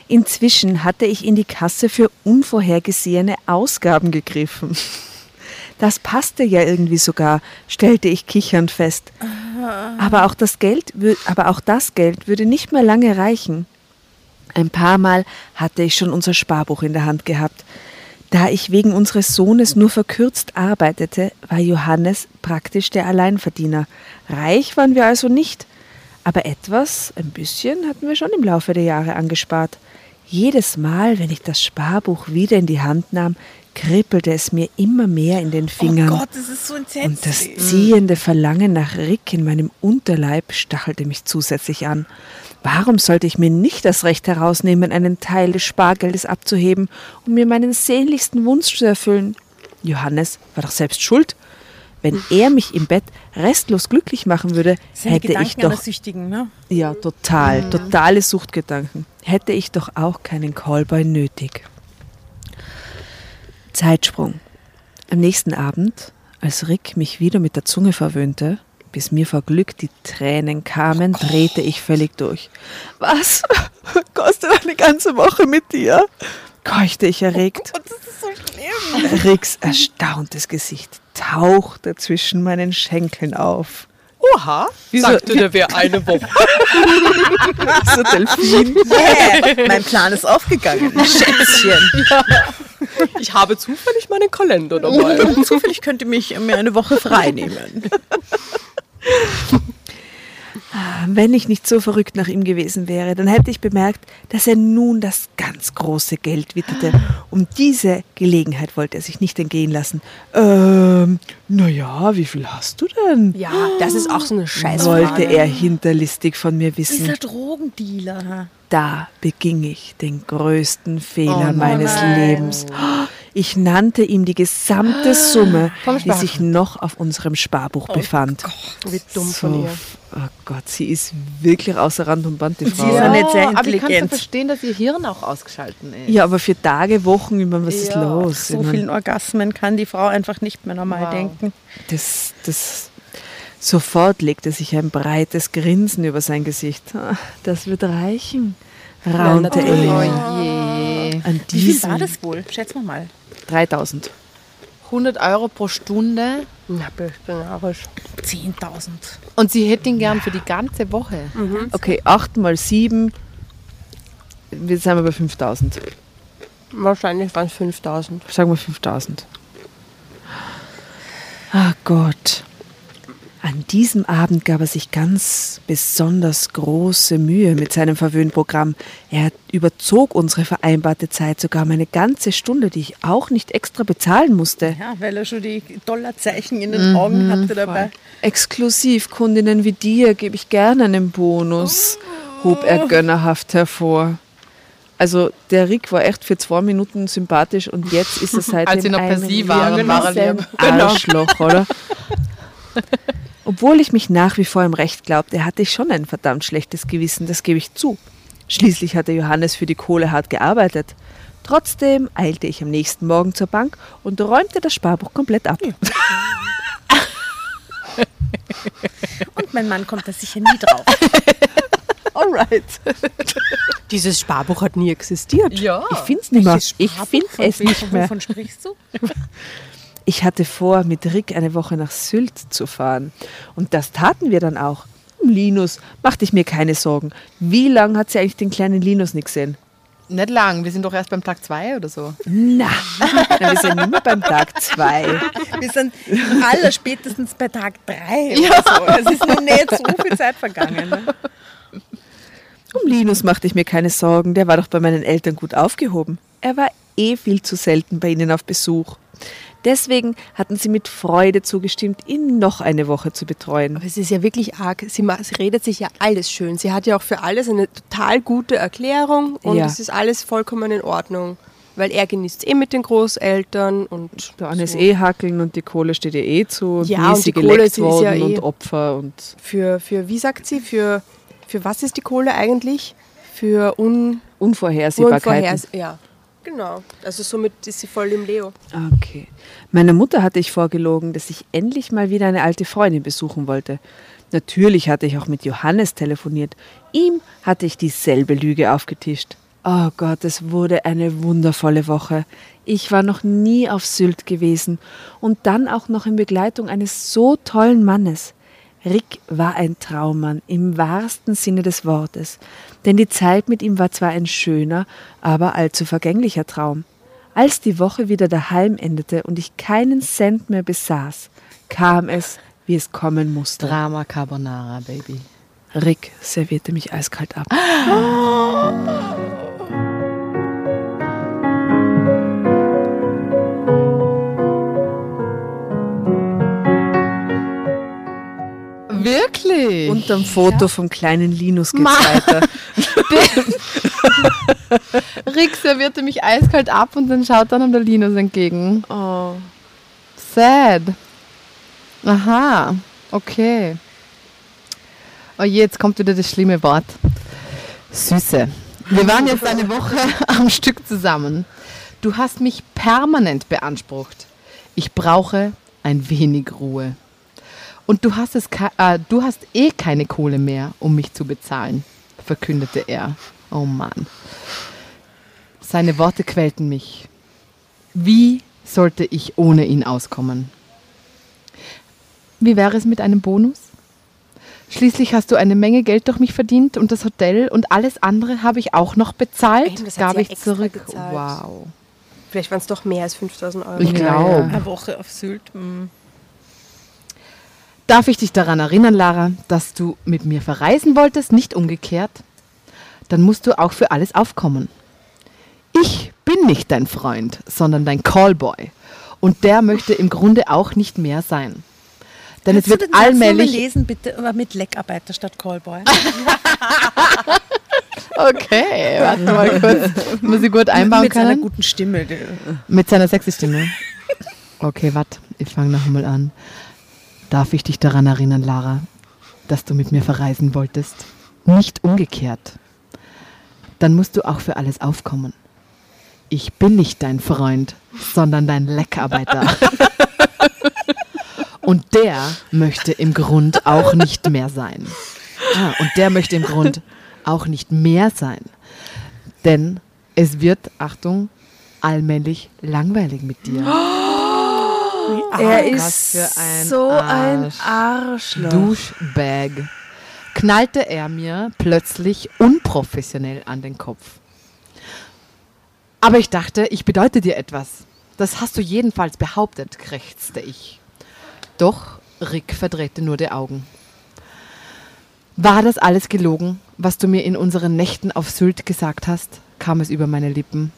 Inzwischen hatte ich in die Kasse für unvorhergesehene Ausgaben gegriffen. Das passte ja irgendwie sogar, stellte ich kichernd fest. Aber auch das Geld, aber auch das Geld würde nicht mehr lange reichen. Ein paar Mal hatte ich schon unser Sparbuch in der Hand gehabt. Da ich wegen unseres Sohnes nur verkürzt arbeitete, war Johannes praktisch der Alleinverdiener. Reich waren wir also nicht, aber etwas, ein bisschen, hatten wir schon im Laufe der Jahre angespart. Jedes Mal, wenn ich das Sparbuch wieder in die Hand nahm, kribbelte es mir immer mehr in den Fingern. oh Gott, das ist so entsetzlich. Und das ziehende Verlangen nach Rick in meinem Unterleib stachelte mich zusätzlich an. Warum sollte ich mir nicht das Recht herausnehmen, einen Teil des Spargeldes abzuheben, um mir meinen sehnlichsten Wunsch zu erfüllen? Johannes war doch selbst schuld. Wenn er mich im Bett restlos glücklich machen würde, hätte Gedanken ich doch Süchtigen, ne? ja, total, totale Suchtgedanken. Hätte ich doch auch keinen Callboy nötig. Zeitsprung. Am nächsten Abend, als Rick mich wieder mit der Zunge verwöhnte, bis mir vor Glück die Tränen kamen, drehte ich völlig durch. Was? Kostet eine ganze Woche mit dir? keuchte ich erregt. Und das ist so schlimm. Ricks erstauntes Gesicht tauchte zwischen meinen Schenkeln auf. Oha, Wieso- sagte der wer eine Woche. So Delfin. Yeah, mein Plan ist aufgegangen. Schätzchen. Ich habe zufällig meinen Kalender dabei. Zufällig könnte mich mir eine Woche frei nehmen. Wenn ich nicht so verrückt nach ihm gewesen wäre, dann hätte ich bemerkt, dass er nun das ganz große Geld witterte. Um diese Gelegenheit wollte er sich nicht entgehen lassen. Ähm, naja, wie viel hast du denn? Ja, das ist auch so eine Scheiße. wollte er hinterlistig von mir wissen. Dieser Drogendealer. Da beging ich den größten Fehler Oh meines. Lebens. Ich nannte ihm die gesamte Summe, Vom die sich noch auf unserem Sparbuch befand. Wie dumm So, von ihr. Oh Gott, sie ist wirklich außer Rand und Band, die Frau. ist ja nicht sehr aber ich kann intelligent. verstehen, dass ihr Hirn auch ausgeschalten ist. Ja, aber für Tage, Wochen, ich meine, was ist Ja, los? So ich vielen mein, Orgasmen kann die Frau einfach nicht mehr normal Wow. denken. das, das, sofort legte sich ein breites Grinsen über sein Gesicht. Ah, Das wird reichen, raunte natürlich. Oh er. je. An Wie viel war das wohl? Schätz mal mal. 3000. 100 Euro pro Stunde. Na, narrisch. 10.000. Und sie hätte ihn gern für die ganze Woche. Okay, 8 mal 7, jetzt sind wir bei 5000. Wahrscheinlich waren es 5000. Sagen wir 5000. Ah Gott. An diesem Abend gab er sich ganz besonders große Mühe mit seinem Verwöhnprogramm. Er überzog unsere vereinbarte Zeit sogar um eine ganze Stunde, die ich auch nicht extra bezahlen musste. Ja, weil er schon die Dollarzeichen in den Augen hatte dabei. Exklusivkundinnen wie dir gebe ich gerne einen Bonus, hob er gönnerhaft hervor. Also der Rick war echt für zwei Minuten sympathisch und jetzt ist er seitdem Als sie noch per ein Sie waren, war er lieb. Arschloch, oder? Obwohl ich mich nach wie vor im Recht glaubte, hatte ich schon ein verdammt schlechtes Gewissen, das gebe ich zu. Schließlich hatte Johannes für die Kohle hart gearbeitet. Trotzdem eilte ich am nächsten Morgen zur Bank und räumte das Sparbuch komplett ab. Und mein Mann kommt da sicher nie drauf. Alright. Dieses Sparbuch hat nie existiert. Ja. Ich finde es nicht mehr. Ich finde es nicht mehr. Wovon sprichst du? Ich hatte vor, mit Rick eine Woche nach Sylt zu fahren. Und das taten wir dann auch. Um Linus machte ich mir keine Sorgen. Wie lange hat sie eigentlich den kleinen Linus nicht gesehen? Nicht lang, wir sind doch erst beim Tag zwei oder so. Na, na wir sind immer beim Tag zwei. Wir sind aller spätestens bei Tag drei oder so. Es ist noch nicht so viel Zeit vergangen. Ne? Um Linus machte ich mir keine Sorgen, der war doch bei meinen Eltern gut aufgehoben. Er war eh viel zu selten bei ihnen auf Besuch. Deswegen hatten sie mit Freude zugestimmt, ihn noch eine Woche zu betreuen. Aber es ist ja wirklich arg. Sie, sie redet sich ja alles schön. Sie hat ja auch für alles eine total gute Erklärung und Ja. es ist alles vollkommen in Ordnung. Weil er genießt es eh mit den Großeltern und Der Anne ist so. eh hackeln und die Kohle steht ihr eh zu. Und Ja, und die Kohle, ist ja eh- und Opfer und für, für, wie sagt sie, für, für was ist die Kohle eigentlich? Für un, Unvorhersehbarkeiten. Unvorhers ja, genau. Also somit ist sie voll im Leo. Okay. Meiner Mutter hatte ich vorgelogen, dass ich endlich mal wieder eine alte Freundin besuchen wollte. Natürlich hatte ich auch mit Johannes telefoniert. Ihm hatte ich dieselbe Lüge aufgetischt. Oh Gott, es wurde eine wundervolle Woche. Ich war noch nie auf Sylt gewesen und dann auch noch in Begleitung eines so tollen Mannes. Rick war ein Traummann im wahrsten Sinne des Wortes, denn die Zeit mit ihm war zwar ein schöner, aber allzu vergänglicher Traum. Als die Woche wieder daheim endete und ich keinen Cent mehr besaß, kam es, wie es kommen musste. Drama Carbonara, Baby. Rick servierte mich eiskalt ab. Wirklich? Unterm Foto vom kleinen Linus geht's Ma- weiter. Rick servierte mich eiskalt ab und dann schaut dann der Linus entgegen. Oh. Sad. Aha, okay. Oh je, jetzt kommt wieder das schlimme Wort. Süße. Wir waren jetzt eine Woche am Stück zusammen. Du hast mich permanent beansprucht. Ich brauche ein wenig Ruhe. Und du hast, es, ke- äh, du hast eh keine Kohle mehr, um mich zu bezahlen, verkündete er. Oh Mann. Seine Worte quälten mich. Wie sollte ich ohne ihn auskommen? Wie wäre es mit einem Bonus? Schließlich hast du eine Menge Geld durch mich verdient und das Hotel und alles andere habe ich auch noch bezahlt, Eben, das hat gab ja ich extra zurück. gezahlt. Wow. Vielleicht waren es doch mehr als 5000 Euro. Ich glaube. ja. Eine Woche auf Sylt. mm. Darf ich dich daran erinnern, Lara, dass du mit mir verreisen wolltest, nicht umgekehrt? Dann musst du auch für alles aufkommen. Ich bin nicht dein Freund, sondern dein Callboy. Und der möchte im Grunde auch nicht mehr sein. Denn es Kannst du wird den Satz noch mal allmählich. lesen, bitte, aber mit Leckarbeiter statt Callboy. Okay, warte mal kurz. Muss ich gut einbauen mit seiner können? guten Stimme. Mit seiner sexy Stimme. Okay, warte, ich fange noch einmal an. Darf ich dich daran erinnern, Lara, dass du mit mir verreisen wolltest? Nicht umgekehrt. Dann musst du auch für alles aufkommen. Ich bin nicht dein Freund, sondern dein Leckarbeiter. Und der möchte im Grund auch nicht mehr sein. Ah, und der möchte im Grund auch nicht mehr sein. Denn es wird, Achtung, allmählich langweilig mit dir. Er was ist ein so ein Arsch. Arschloch. Douchebag. Knallte er mir plötzlich unprofessionell an den Kopf. Aber ich dachte, ich bedeute dir etwas. Das hast du jedenfalls behauptet, krächzte ich. Doch Rick verdrehte nur die Augen. War das alles gelogen, was du mir in unseren Nächten auf Sylt gesagt hast? kam es über meine Lippen.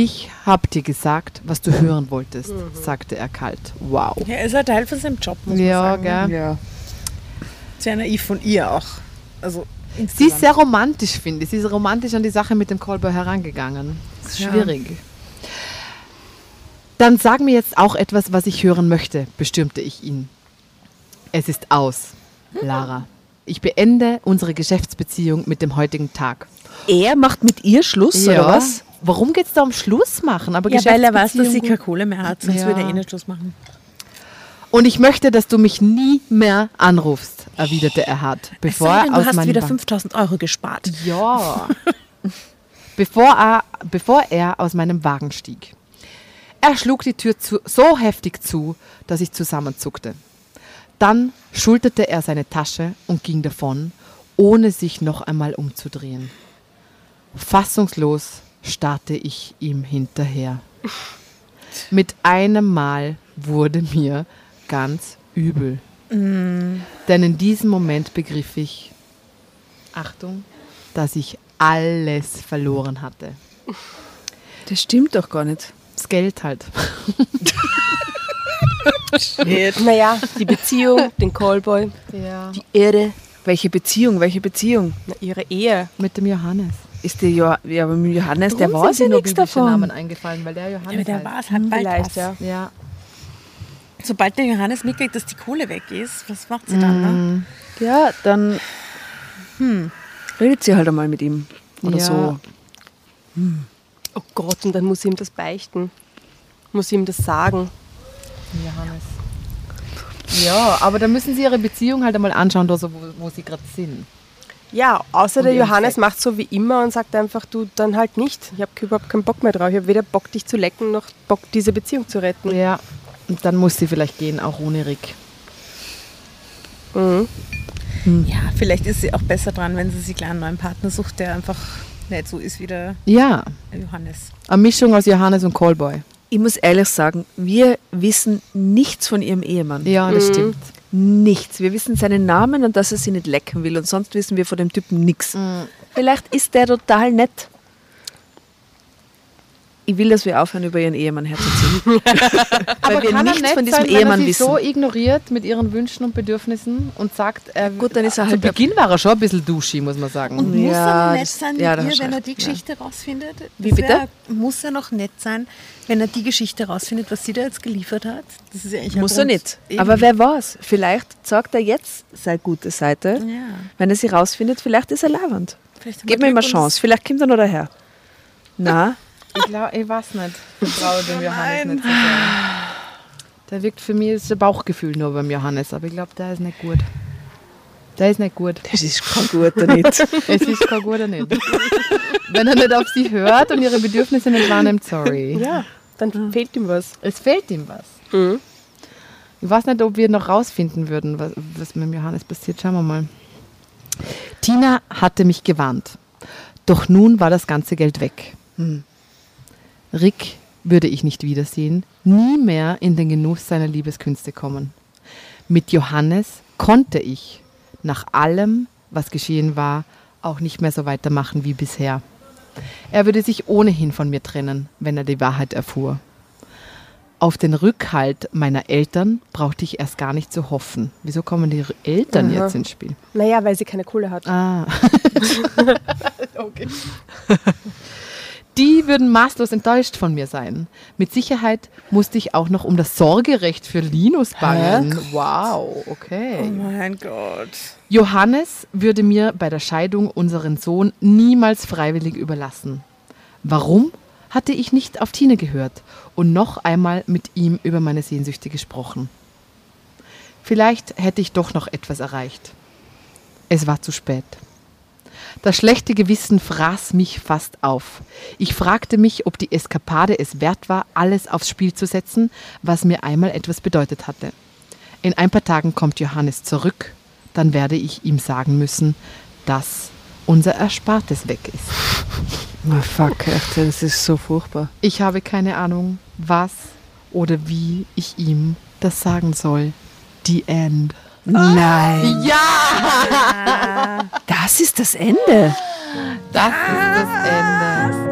Ich hab dir gesagt, was du hören wolltest, sagte er kalt. Wow. Ja, er ist ein Teil von seinem Job, muss Ja, man sagen. gell? Ja. Sehr naiv von ihr auch. Also Sie ist sehr romantisch, finde ich. Sie ist romantisch an die Sache mit dem Callboy herangegangen. Das ist Ja. schwierig. Dann sag mir jetzt auch etwas, was ich hören möchte, bestürmte ich ihn. Es ist aus, Lara. Ich beende unsere Geschäftsbeziehung mit dem heutigen Tag. Er macht mit ihr Schluss, oder was? Warum geht es da um Schluss machen? Aber ja, weil er weiß, dass sie keine Kohle mehr hat, sonst Ja. würde er eh nicht Schluss machen. Und ich möchte, dass du mich nie mehr anrufst, erwiderte er hart, Es bevor sei denn, er du hast wieder Bank- 5000 Euro gespart. Ja. bevor, er, bevor er aus meinem Wagen stieg. Er schlug die Tür zu, so heftig zu, dass ich zusammenzuckte. Dann schulterte er seine Tasche und ging davon, ohne sich noch einmal umzudrehen. Fassungslos starrte ich ihm hinterher. Mit einem Mal wurde mir ganz übel. Denn in diesem Moment begriff ich, Achtung, dass ich alles verloren hatte. Das stimmt doch gar nicht. Das Geld halt. Naja, die Beziehung, den Callboy, Ja. die Ehre, Welche Beziehung, welche Beziehung? na, ihre Ehe. Mit dem Johannes. Ist der jo ja, aber Johannes, der Warum weiß sind ja nichts biblische Namen davon. eingefallen, weil der Johannes Ja, aber der war es halt bald Vielleicht, was. ja. Ja. Sobald der Johannes mitkriegt, dass die Kohle weg ist, was macht sie dann? Ne? Ja, dann hm, redet sie halt einmal mit ihm. Oder Ja. so. Oh Gott, und dann muss sie ihm das beichten. Muss sie ihm das sagen. Johannes. Ja, aber da müssen sie ihre Beziehung halt einmal anschauen, da so, wo, wo sie gerade sind. Ja, außer Und der Johannes Sex. macht so wie immer und sagt einfach, du dann halt nicht. Ich habe überhaupt keinen Bock mehr drauf. Ich habe weder Bock, dich zu lecken, noch Bock, diese Beziehung zu retten. Ja. Und dann muss sie vielleicht gehen, auch ohne Rick. Mhm. Ja, vielleicht ist sie auch besser dran, wenn sie sich gleich einen neuen Partner sucht, der einfach nicht so ist wie der Ja, Johannes. eine Mischung aus Johannes und Callboy. Ich muss ehrlich sagen, wir wissen nichts von ihrem Ehemann. Ja, das stimmt. Nichts. Wir wissen seinen Namen und dass er sie nicht lecken will. Und sonst wissen wir von dem Typen nichts. Vielleicht ist der total nett. Ich will, dass wir aufhören, über ihren Ehemann herzuziehen. Weil wir kann er nichts nett von diesem sein, wenn er Ehemann sie wissen. so ignoriert mit ihren Wünschen und Bedürfnissen und sagt, er, gut, dann ist er zu halt der- Beginn war er schon ein bisschen duschi, muss man sagen. Und muss Ja, er noch nett sein ja, mit da ihr, wenn er die ja. Geschichte rausfindet? Wie bitte? wär- muss er noch nett sein, wenn er die Geschichte rausfindet, was sie da jetzt geliefert hat? Das ist ja eigentlich ein Muss er nicht. Eben. Aber wer weiß, vielleicht sagt er jetzt seine gute Seite. Ja. Wenn er sie rausfindet, vielleicht ist er Gib wir mir mal Chance. Vielleicht kommt er noch daher. Na, Ich glaube, ich weiß nicht. Ich traue dem Johannes nicht so sehr. Der wirkt für mich ist ein Bauchgefühl nur beim Johannes, aber ich glaube, der ist nicht gut. Der ist nicht gut. das ist kein guter nicht. Es ist kein guter nicht. Wenn er nicht auf sie hört und ihre Bedürfnisse nicht wahrnimmt, sorry. Ja, dann fehlt ihm was. Es fehlt ihm was. Mhm. Ich weiß nicht, ob wir noch rausfinden würden, was, was mit dem Johannes passiert. Schauen wir mal. Tina hatte mich gewarnt. Doch nun war das ganze Geld weg. Rick würde ich nicht wiedersehen, nie mehr in den Genuss seiner Liebeskünste kommen. Mit Johannes konnte ich, nach allem, was geschehen war, auch nicht mehr so weitermachen wie bisher. Er würde sich ohnehin von mir trennen, wenn er die Wahrheit erfuhr. Auf den Rückhalt meiner Eltern brauchte ich erst gar nicht zu hoffen. Wieso kommen die Eltern Aha. jetzt ins Spiel? Naja, weil sie keine Kohle hat. Ah. okay. Die würden maßlos enttäuscht von mir sein. Mit Sicherheit musste ich auch noch um das Sorgerecht für Linus bangen. Wow, okay. Oh mein Gott. Johannes würde mir bei der Scheidung unseren Sohn niemals freiwillig überlassen. Warum hatte ich nicht auf Tine gehört und noch einmal mit ihm über meine Sehnsüchte gesprochen? Vielleicht hätte ich doch noch etwas erreicht. Es war zu spät. Das schlechte Gewissen fraß mich fast auf. Ich fragte mich, ob die Eskapade es wert war, alles aufs Spiel zu setzen, was mir einmal etwas bedeutet hatte. In ein paar Tagen kommt Johannes zurück, dann werde ich ihm sagen müssen, dass unser Erspartes weg ist. Oh, fuck, echt, das ist so furchtbar. Ich habe keine Ahnung, was oder wie ich ihm das sagen soll. The End. Nein. Ja, Das ist das Ende. das ist das Ende.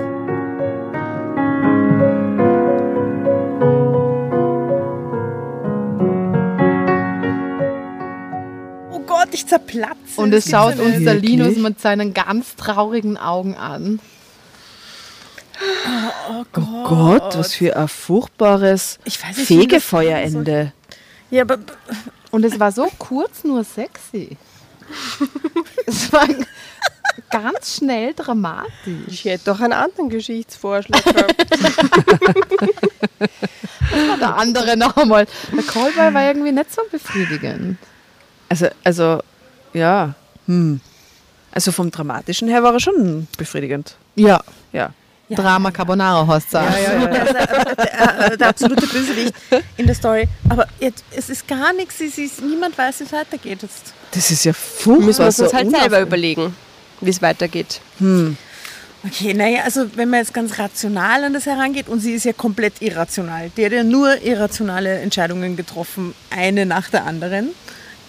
Oh Gott, ich zerplatze. Und es schaut uns der? Linus mit seinen ganz traurigen Augen an. Oh Gott, was für ein furchtbares Ich weiß nicht, wie das Fegefeuerende. Ja, aber Und es war so kurz nur sexy. es war ganz schnell dramatisch. Ich hätte doch einen anderen Geschichtsvorschlag gehabt. der andere noch einmal. Der Callboy war irgendwie nicht so befriedigend. Also, also, ja. Hm. Also vom Dramatischen her war er schon befriedigend. Ja. Ja. Drama Carbonara hast du Also, der, der absolute Bösewicht in der Story. Aber jetzt, es ist gar nichts, es ist, niemand weiß, wie es weitergeht jetzt. Das ist ja furchtbar. Müssen wir uns so halt selber überlegen, wie es weitergeht. Okay, naja, also wenn man jetzt ganz rational an das herangeht und sie ist ja komplett irrational. Die hat ja nur irrationale Entscheidungen getroffen, eine nach der anderen.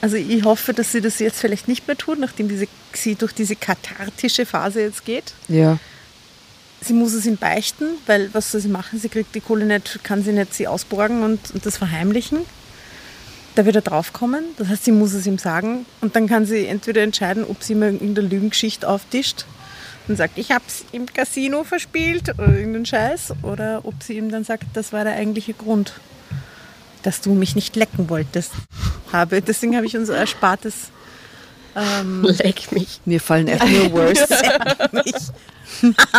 Also ich hoffe, dass sie das jetzt vielleicht nicht mehr tut, nachdem diese, sie durch diese kathartische Phase jetzt geht. Ja. Sie muss es ihm beichten, weil was soll sie machen? Sie kriegt die Kohle nicht, kann sie nicht sie ausborgen und, und das verheimlichen. Da wird er draufkommen. Das heißt, sie muss es ihm sagen und dann kann sie entweder entscheiden, ob sie ihm irgendeine Lügengeschichte auftischt und sagt, ich habe es im Casino verspielt oder irgendeinen Scheiß, oder ob sie ihm dann sagt, das war der eigentliche Grund, dass du mich nicht lecken wolltest. Habe. Deswegen habe ich uns erspartes ähm, Leck mich. Mir fallen echt nur Worst,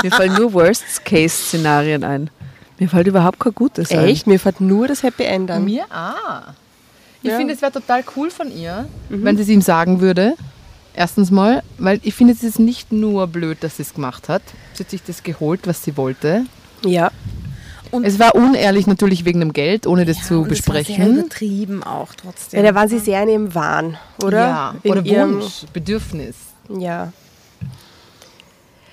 mir fallen nur Worst-Case-Szenarien ein. Mir fällt überhaupt kein Gutes ein. Echt? Mir fällt nur das Happy End an. Mir? Ah. Ich Ja. finde, es wäre total cool von ihr, wenn sie es ihm sagen würde. Erstens mal, weil ich finde, es ist nicht nur blöd, dass sie es gemacht hat. Sie hat sich das geholt, was sie wollte. Ja. Es war unehrlich natürlich wegen dem Geld, ohne das ja, zu und es war sehr besprechen. übertrieben auch trotzdem. ja. Da waren sie sehr in ihrem Wahn, oder? Ja, In oder ihrem- Wunsch, Bedürfnis. Ja.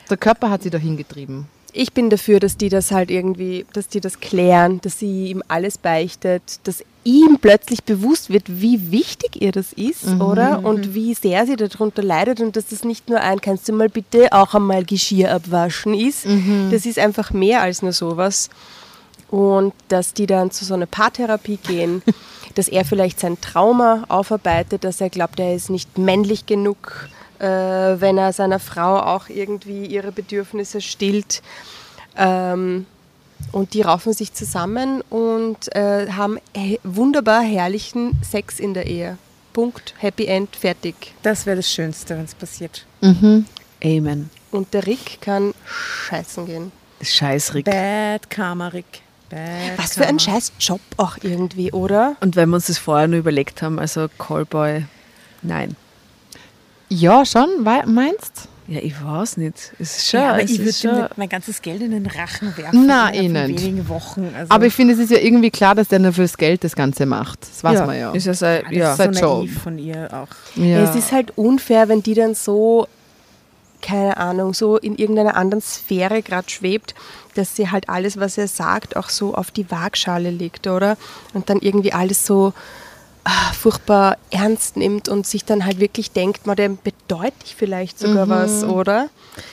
Der Körper hat sie dahin getrieben. Ich bin dafür, dass die das halt irgendwie, dass die das klären, dass sie ihm alles beichtet, dass ihm plötzlich bewusst wird, wie wichtig ihr das ist, oder? Und wie sehr sie darunter leidet und dass das nicht nur ein, kannst du mal bitte auch einmal Geschirr abwaschen ist. Das ist einfach mehr als nur sowas. Und dass die dann zu so einer Paartherapie gehen, dass er vielleicht sein Trauma aufarbeitet, dass er glaubt, er ist nicht männlich genug, wenn er seiner Frau auch irgendwie ihre Bedürfnisse stillt. Ähm, und die raufen sich zusammen und äh, haben he- wunderbar herrlichen Sex in der Ehe. Punkt, Happy End, fertig. Das wäre das Schönste, wenn es passiert. Amen. Und der Rick kann scheißen gehen. Scheißrick. Bad Karma, Rick. Bad Was für ein scheiß Job auch irgendwie, oder? Und wenn wir uns das vorher nur überlegt haben, also Callboy, nein. Ja, schon, meinst Ja, ich weiß nicht. Es ist schon, Ja, aber es ich würde schon nicht mein ganzes Geld in den Rachen werfen. Na, innerhalb eh wenigen Wochen. Also, Aber ich finde, es ist ja irgendwie klar, dass der nur fürs Geld das Ganze macht. Das weiß ja, man ja. Ist ja, sein, das ja. ist so sein Job. naiv von ihr auch. ja. Es ist halt unfair, wenn die dann so, keine Ahnung, so in irgendeiner anderen Sphäre gerade schwebt, dass sie halt alles, was er sagt, auch so auf die Waagschale legt, oder? Und dann irgendwie alles so ah, furchtbar ernst nimmt und sich dann halt wirklich denkt, man, dem bedeutet ich vielleicht sogar was, oder?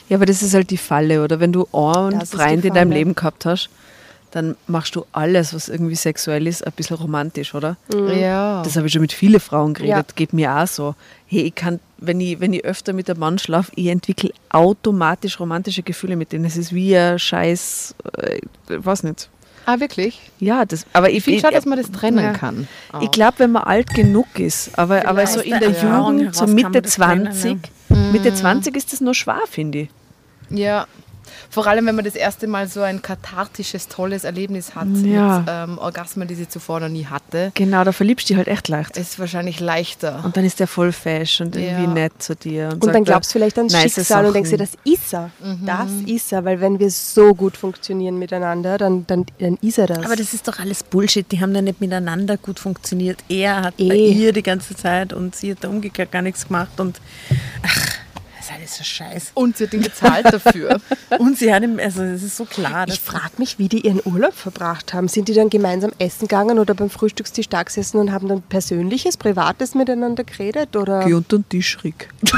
ja, aber das ist halt die Falle, oder? Wenn du ist die Freund in deinem. Leben gehabt hast, dann machst du alles, was irgendwie sexuell ist, ein bisschen romantisch, oder? ja. Das habe ich schon mit vielen Frauen geredet, Ja. geht mir auch so. Hey, ich kann, wenn ich, wenn ich öfter mit einem Mann schlafe, ich entwickle automatisch romantische Gefühle mit denen. Es ist wie ein Scheiß, äh, weiß nicht. Ah, wirklich? Ja, das, aber ich, Ich finde schon, dass man das trennen ja. kann. Ich glaube, wenn man alt genug ist, aber, aber so in der Jugend, so Mitte das trennen, 20, Mitte 20 ist das noch schwer, finde ich. Ja. Vor allem, wenn man das erste Mal so ein kathartisches, tolles Erlebnis hat Ja. mit ähm, Orgasmen, die sie zuvor noch nie hatte, Genau, da verliebst du dich halt echt leicht. ist wahrscheinlich leichter. Und dann ist der voll fesch und irgendwie Ja. nett zu dir. Und sagt dann glaubst du vielleicht ans nice Schicksal und denkst dir, das ist er. Das ist er, weil wenn wir so gut funktionieren miteinander, dann, dann, dann ist er das. Aber das ist doch alles Bullshit. Die haben da nicht miteinander gut funktioniert. Er hat bei Eh. ihr die ganze Zeit und sie hat da umgekehrt gar nichts gemacht. Und ach, das ist alles so scheiß. Und sie hat ihn gezahlt dafür. Und sie hat ihm, also es ist so klar. Ich frage mich, wie die ihren Urlaub verbracht haben. Sind die dann gemeinsam essen gegangen oder beim Frühstückstisch da gesessen und haben dann persönliches, privates miteinander geredet? Oder? Geh unter den Tisch, Rick.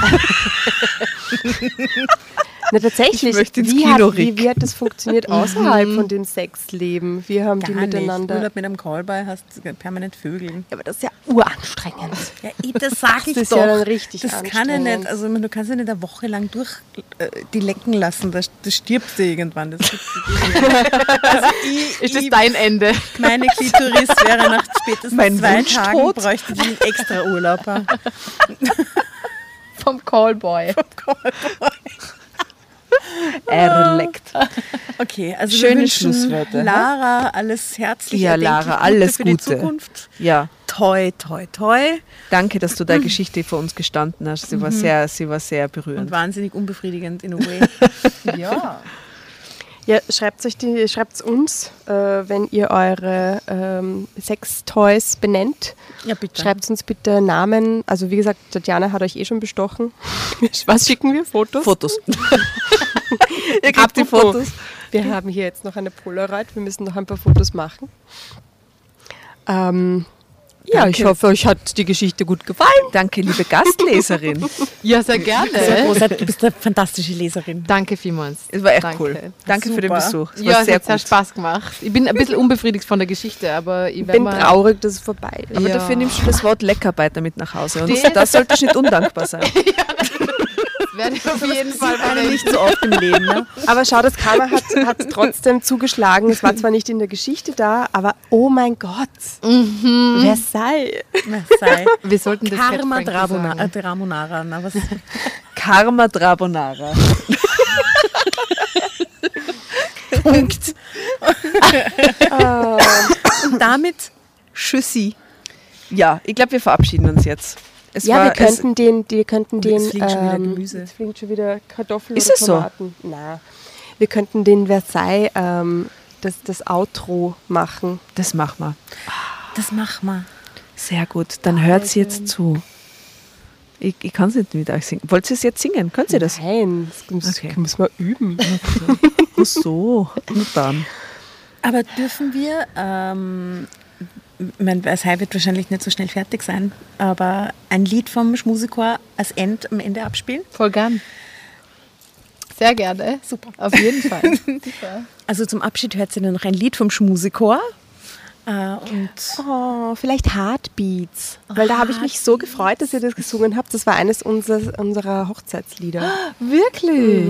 Na, tatsächlich. Ich möchte ins wie, Kino, hat, wie, wie hat das funktioniert außerhalb von dem Sexleben? Wie haben die Gar nicht. miteinander? Urlaub mit einem Callboy hast du permanent Vögeln. Ja, aber das ist ja uranstrengend. Ja, das sag ich ist doch. ja dann richtig das kann ja nicht. Also du kannst ja nicht eine Woche lang durch äh, die lecken lassen. Das, das stirbst du irgendwann. Das nicht. also ich, Ist das ich, dein Ende? meine Klitoris wäre nach spätestens Mein zwei Tagen tot. bräuchte die einen extra Urlaub. Vom Callboy. Er leckt. Okay, also Schöne Schlussworte, Lara alles herzlich Ja, Lara, Gute alles für die Gute. Zukunft. Ja, Toi, toi, toi. danke, dass du deine Geschichte vor uns gestanden hast. Sie war sehr, sie war sehr Und berührend. wahnsinnig unbefriedigend in a way. Ja. Ja, schreibt euch die, schreibt's uns, äh, wenn ihr eure ähm, Sextoys benennt. Ja, bitte. Schreibt uns bitte Namen. Also wie gesagt, Tatjana hat euch eh schon bestochen. Was schicken wir? Fotos? Fotos. Ihr kriegt die Fotos. Wir haben hier jetzt noch eine Polaroid. Wir müssen noch ein paar Fotos machen. Ähm, ja, ich Danke. hoffe, euch hat die Geschichte gut gefallen. Danke, liebe Gastleserin. ja, sehr gerne. Großartig, du bist eine fantastische Leserin. Danke vielmals. Es war echt Danke. cool. Danke für den Super. Besuch. Es ja, war es sehr hat sehr. Spaß gemacht. Ich bin ein bisschen unbefriedigt von der Geschichte, aber ich Ich bin mal- traurig, dass es vorbei ist. Aber Ja. dafür nimmst du das Wort Leckerbeiter mit nach Hause. Und Das- sollte nicht undankbar sein. werde ich auf jeden Fall meine nicht so oft im Leben. Ne? Aber schau, das Karma hat, hat trotzdem zugeschlagen. Es war zwar nicht in der Geschichte da, aber oh mein Gott. Versailles. Sei. Wir sollten das Karma Drabona. Dramonara. Na, was? Karma Drabonara. Punkt. Und damit Tschüssi. Ja, ich glaube, wir verabschieden uns jetzt. Es Ja, war, wir könnten den, die könnten den. fliegt schon wieder ähm, Gemüse. Jetzt fliegen schon wieder Kartoffeln Ist oder es so? Tomaten. Na, wir könnten den Versailles ähm, das, das Outro machen. es, das machen wir. Das mach mal. Sehr gut. Dann hört sie jetzt zu. Ich, ich kann es nicht mit euch singen. Wollt ihr es jetzt singen? Könnt ihr das? Nein, das muss, Okay. müssen wir üben. Ach so. Und dann. Aber dürfen wir, ähm, mein Versailles wird wahrscheinlich nicht so schnell fertig sein, aber ein Lied vom Schmusikor als End am Ende abspielen? Voll gern. Sehr gerne. Super. Auf jeden Fall. Also zum Abschied hört sie dann noch ein Lied vom Schmusikor. Äh, und Oh, vielleicht Heartbeats. Weil da habe ich mich so gefreut, dass ihr das gesungen habt. Das war eines unserer, unserer Hochzeitslieder. Wirklich?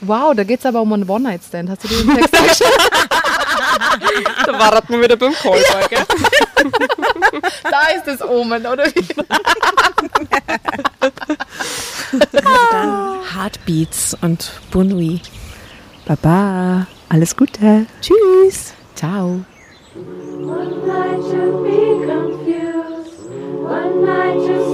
Wow, da geht es aber um einen One-Night-Stand. Hast du den Text angeschaut? Da warten wir wieder beim Callboy, gell? Da ist das Omen, oder wie? dann Heartbeats und Bon Nuit. Baba. Alles Gute. Tschüss. Ciao. One night to be confused, one night to